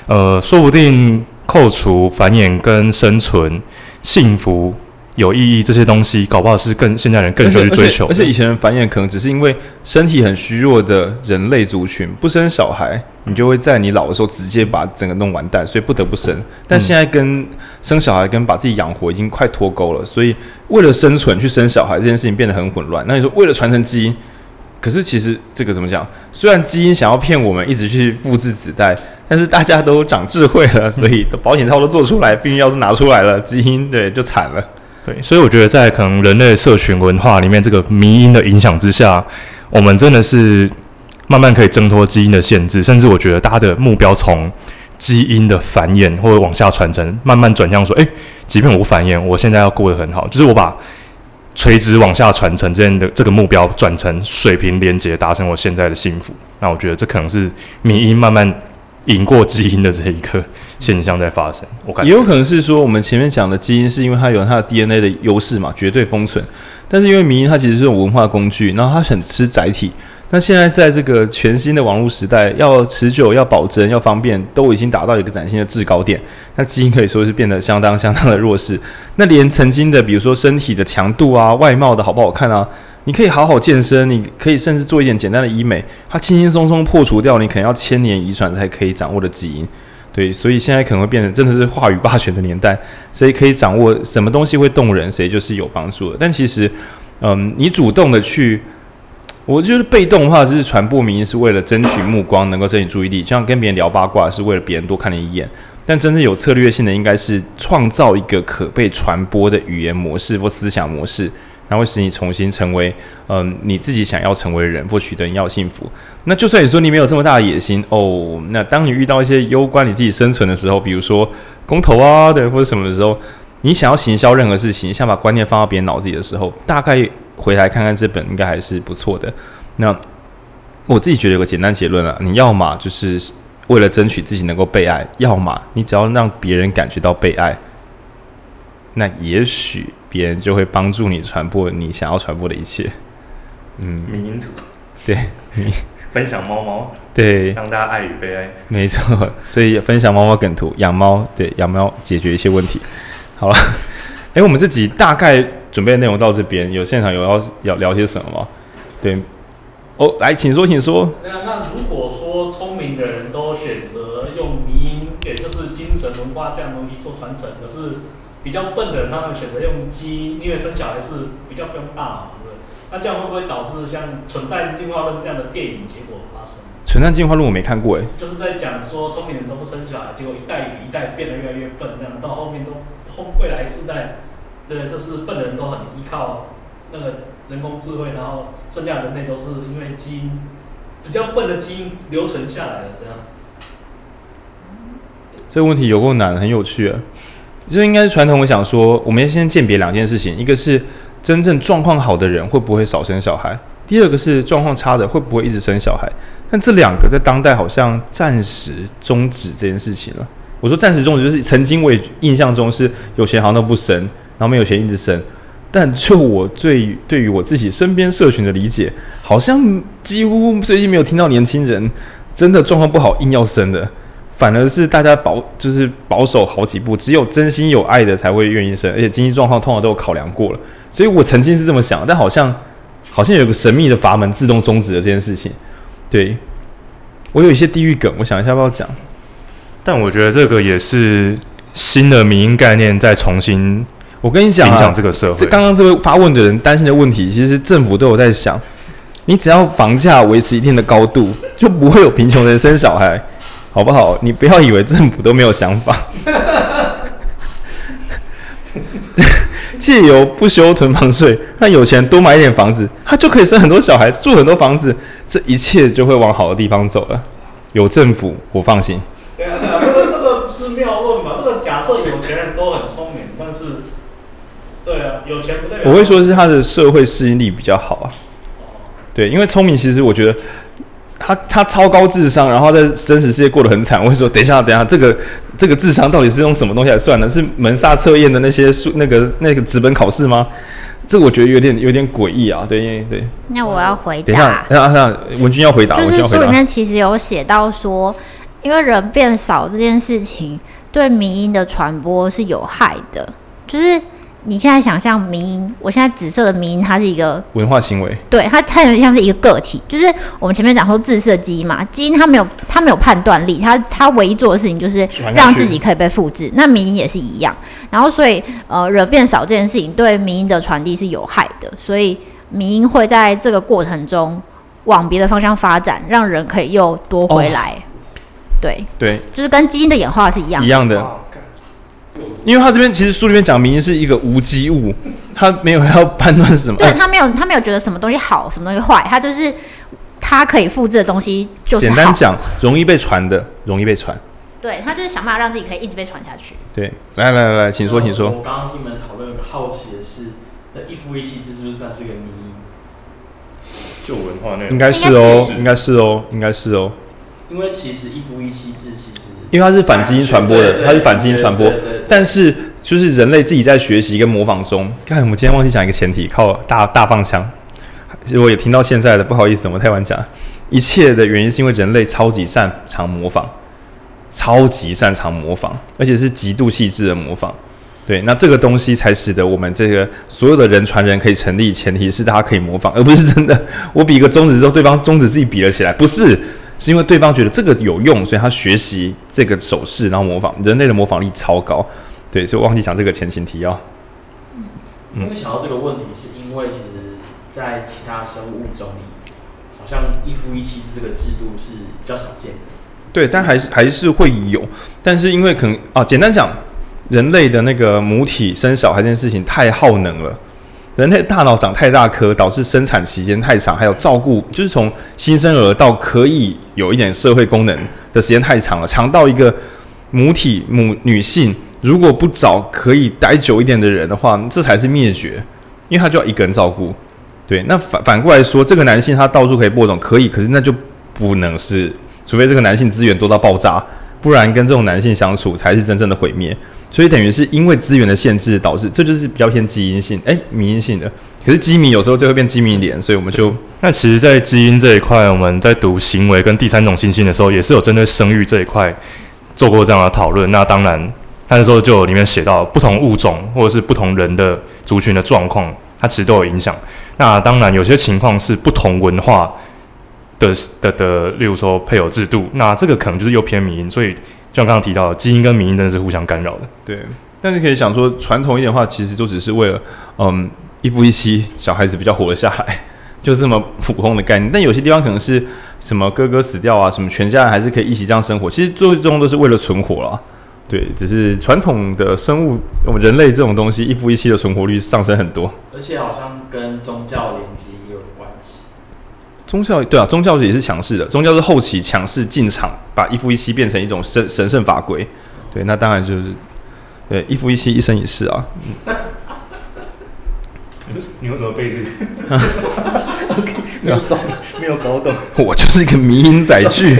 呃，说不定扣除繁衍跟生存、幸福。有意义这些东西，搞不好是更现在人更需要去追求而。而且以前人繁衍可能只是因为身体很虚弱的人类族群不生小孩，你就会在你老的时候直接把整个弄完蛋，所以不得不生。但现在跟生小孩跟把自己养活已经快脱钩了，所以为了生存去生小孩这件事情变得很混乱。那你说为了传承基因，可是其实这个怎么讲？虽然基因想要骗我们一直去复制子代，但是大家都长智慧了，所以保险套都做出来，避孕药都拿出来了，基因对就惨了。对，所以我觉得在可能人类社群文化里面，这个迷因的影响之下，我们真的是慢慢可以挣脱基因的限制，甚至我觉得大家的目标从基因的繁衍或者往下传承，慢慢转向说，诶，即便我繁衍，我现在要过得很好，就是我把垂直往下传承这样的这个目标转成水平连接，达成我现在的幸福。那我觉得这可能是迷因慢慢。赢过基因的这一个现象在发生，我感觉也有可能是说，我们前面讲的基因是因为它有它的 DNA 的优势嘛，绝对封存。但是因为迷因它其实是种文化工具，然后它很吃载体。那现在在这个全新的网络时代，要持久、要保真、要方便，都已经达到一个崭新的制高点。那基因可以说是变得相当相当的弱势。那连曾经的，比如说身体的强度啊、外貌的好不好看啊。你可以好好健身，你可以甚至做一点简单的医美，它轻轻松松破除掉你可能要千年遗传才可以掌握的基因。对，所以现在可能会变成真的是话语霸权的年代，谁可以掌握什么东西会动人，谁就是有帮助的。但其实，嗯，你主动的去，我觉得被动的话就是传播迷因是为了争取目光，能够争取注意力，就像跟别人聊八卦是为了别人多看你一眼。但真正有策略性的，应该是创造一个可被传播的语言模式或思想模式。它会使你重新成为，嗯，你自己想要成为的人，或取得你要幸福。那就算你说你没有这么大的野心哦，那当你遇到一些攸关你自己生存的时候，比如说公投啊，对，或者什么的时候，你想要行销任何事情，想把观念放到别人脑子里的时候，大概回来看看这本应该还是不错的。那我自己觉得有个简单结论啊，你要么就是为了争取自己能够被爱，要么你只要让别人感觉到被爱，那也许。别人就会帮助你传播你想要传播的一切。嗯，迷因图，对，分享猫猫，对，让大家爱与被爱，没错。所以分享猫猫梗图，养猫，对，养猫解决一些问题。好了，哎，我们这集大概准备的内容到这边，有现场有要要聊些什么吗？对，哦，来，请说，请说。那那如果比较笨的人，他们选择用基因，因为生小孩是比较不用大脑嘛，对不对？那这样会不会导致像《蠢蛋进化论》这样的电影结果发生？《蠢蛋进化论》我没看过诶，就是在讲说聪明人都不生小孩，结果一代比一代变得越来越笨，这样到后面都后未来世代，对，就是笨人都很依靠那个人工智慧，然后剩下人类都是因为基因比较笨的基因留存下来了这样。这个问题有够难，很有趣啊。这应该是传统。我想说，我们要先鉴别两件事情：一个是真正状况好的人会不会少生小孩；第二个是状况差的会不会一直生小孩。但这两个在当代好像暂时终止这件事情了。我说暂时终止，就是曾经我也印象中是有钱好像都不生，然后没有钱一直生。但就我最对于我自己身边社群的理解，好像几乎最近没有听到年轻人真的状况不好硬要生的，反而是大家保就是保守好几步，只有真心有爱的才会愿意生，而且经济状况通常都有考量过了。所以我曾经是这么想，但好像好像有个神秘的阀门自动终止了这件事情。对，我有一些地狱梗，我想一下要不要讲。但我觉得这个也是新的民营概念在重新，我跟你讲啊，影响这个社会。刚刚这位发问的人担心的问题，其实政府都有在想。你只要房价维持一定的高度，就不会有贫穷人生小孩，好不好？你不要以为政府都没有想法。借由不修囤房税，让有钱多买一点房子，他就可以生很多小孩，住很多房子，这一切就会往好的地方走了。有政府，我放心。对啊，对啊，这个这个是谬论嘛？这个假设有钱人都很聪明，但是，对啊，有钱不代表。我会说是他的社会适应力比较好啊。对，因为聪明，其实我觉得。他他超高智商，然后在真实世界过得很惨。我会说，等一下，等一下，这个这个智商到底是用什么东西来算呢？是门萨测验的那些数那个那个纸本考试吗？这个我觉得有点有点诡异啊。对，因为对。那我要回答。等一下，等一下，文君要回答。就是书里面其实有写到说，因为人变少这件事情对迷因的传播是有害的，就是。你现在想象迷因，我现在紫色的迷因，它是一个文化行为，对它，它有点像是一个个体，就是我们前面讲说自设基因嘛，基因它没有它没有判断力，它它唯一做的事情就是让自己可以被复制。那迷因也是一样，然后所以呃人变少这件事情对迷因的传递是有害的，所以迷因会在这个过程中往别的方向发展，让人可以又多回来。哦、对。对，就是跟基因的演化是一样的。一样的。因为他这边其实书里面讲明明是一个无机物，他没有要判断是什么。对，他没有，他没有觉得什么东西好，什么东西坏，他就是他可以复制的东西就是。简单讲，容易被传的，容易被传。对，他就是想办法让自己可以一直被传下去。对，来来来来，请说，请说。我刚刚听你们讨论，有个好奇的是，那一夫一妻制是不是算是个迷因？就文化内容，应该是哦，应该是哦，应该是哦。因为其实一夫一妻制其实。因为它是反基因传播的，它是反基因传播，但是就是人类自己在学习跟模仿中。刚才我们今天忘记讲一个前提，靠大大放枪。其实我也听到现在的，不好意思，我太晚讲。一切的原因是因为人类超级擅长模仿，超级擅长模仿，而且是极度细致的模仿。对，那这个东西才使得我们这个所有的人传人可以成立，前提是大家可以模仿，而不是真的我比一个中指之后，对方中指自己比了起来，不是。是因为对方觉得这个有用，所以他学习这个手势，然后模仿。人类的模仿力超高，对，所以我忘记讲这个前情提要。嗯，因为想到这个问题，是因为其实，在其他生物物种里，好像一夫一妻制这个制度是比较少见的。对，但还是还是会有，但是因为可能啊，简单讲，人类的那个母体生小孩这件事情太耗能了。人类大脑长太大颗，导致生产时间太长，还有照顾，就是从新生儿到可以有一点社会功能的时间太长了，长到一个母体母女性如果不找可以待久一点的人的话，这才是灭绝，因为他就要一个人照顾。对，那反反过来说，这个男性他到处可以播种，可以，可是那就不能是，除非这个男性资源多到爆炸，不然跟这种男性相处才是真正的毁灭。所以等于是因为资源的限制导致，这就是比较偏基因性，哎，迷因性的。可是基民有时候就会变基迷脸，所以我们就那其实，在基因这一块，我们在读行为跟第三种性性的时候，也是有针对生育这一块做过这样的讨论。那当然，那时候就里面写到不同物种或者是不同人的族群的状况，它其实都有影响。那当然，有些情况是不同文化的的的，例如说配偶制度，那这个可能就是又偏民因，所以就。像刚刚提到，基因跟民因真的是互相干扰的。对，但是可以想说，传统一点的话，其实就只是为了，嗯，一夫一妻，小孩子比较活得下来，就是这么普通的概念。但有些地方可能是什么哥哥死掉啊，什么全家人还是可以一起这样生活。其实最终都是为了存活啦。对，只是传统的生物，我们人类这种东西，一夫一妻的存活率上升很多。而且好像跟宗教连接。宗教对啊，宗教也是强势的。宗教是后期强势进场，把一夫一妻变成一种神神圣法规。对，那当然就是对一夫一妻一生一世啊。嗯、你为什么背这个？没有懂，没有搞懂。我就是一个迷因载具。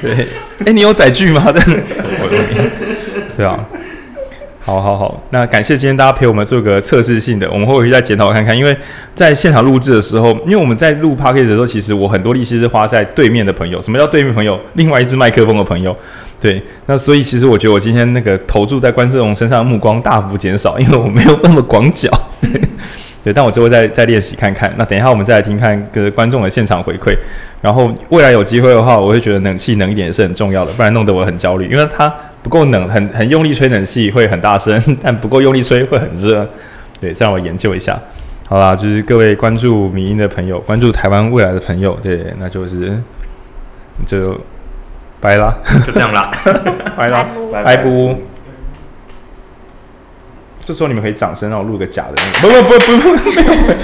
对，哎、欸，你有载具吗？我。对啊。好好好，那感谢今天大家陪我们做个测试性的，我们会回去再检讨看看。因为在现场录制的时候，因为我们在录 podcast 的时候，其实我很多力气是花在对面的朋友。什么叫对面朋友？另外一支麦克风的朋友。对，那所以其实我觉得我今天那个投注在观众身上的目光大幅减少，因为我没有那么广角。对，对，但我之后再再练习看看。那等一下我们再来听看各观众的现场回馈。然后未来有机会的话，我会觉得冷气冷一点也是很重要的，不然弄得我很焦虑，因为他。不够冷，很很用力吹冷气会很大声，但不够用力吹会很热。对，这样我研究一下。好啦，就是各位关注迷音的朋友，关注台湾未来的朋友，对，那就是就拜啦，就这样啦，拜啦，拜不。这时候你们可以掌声让我录个假的，不不不不不，没有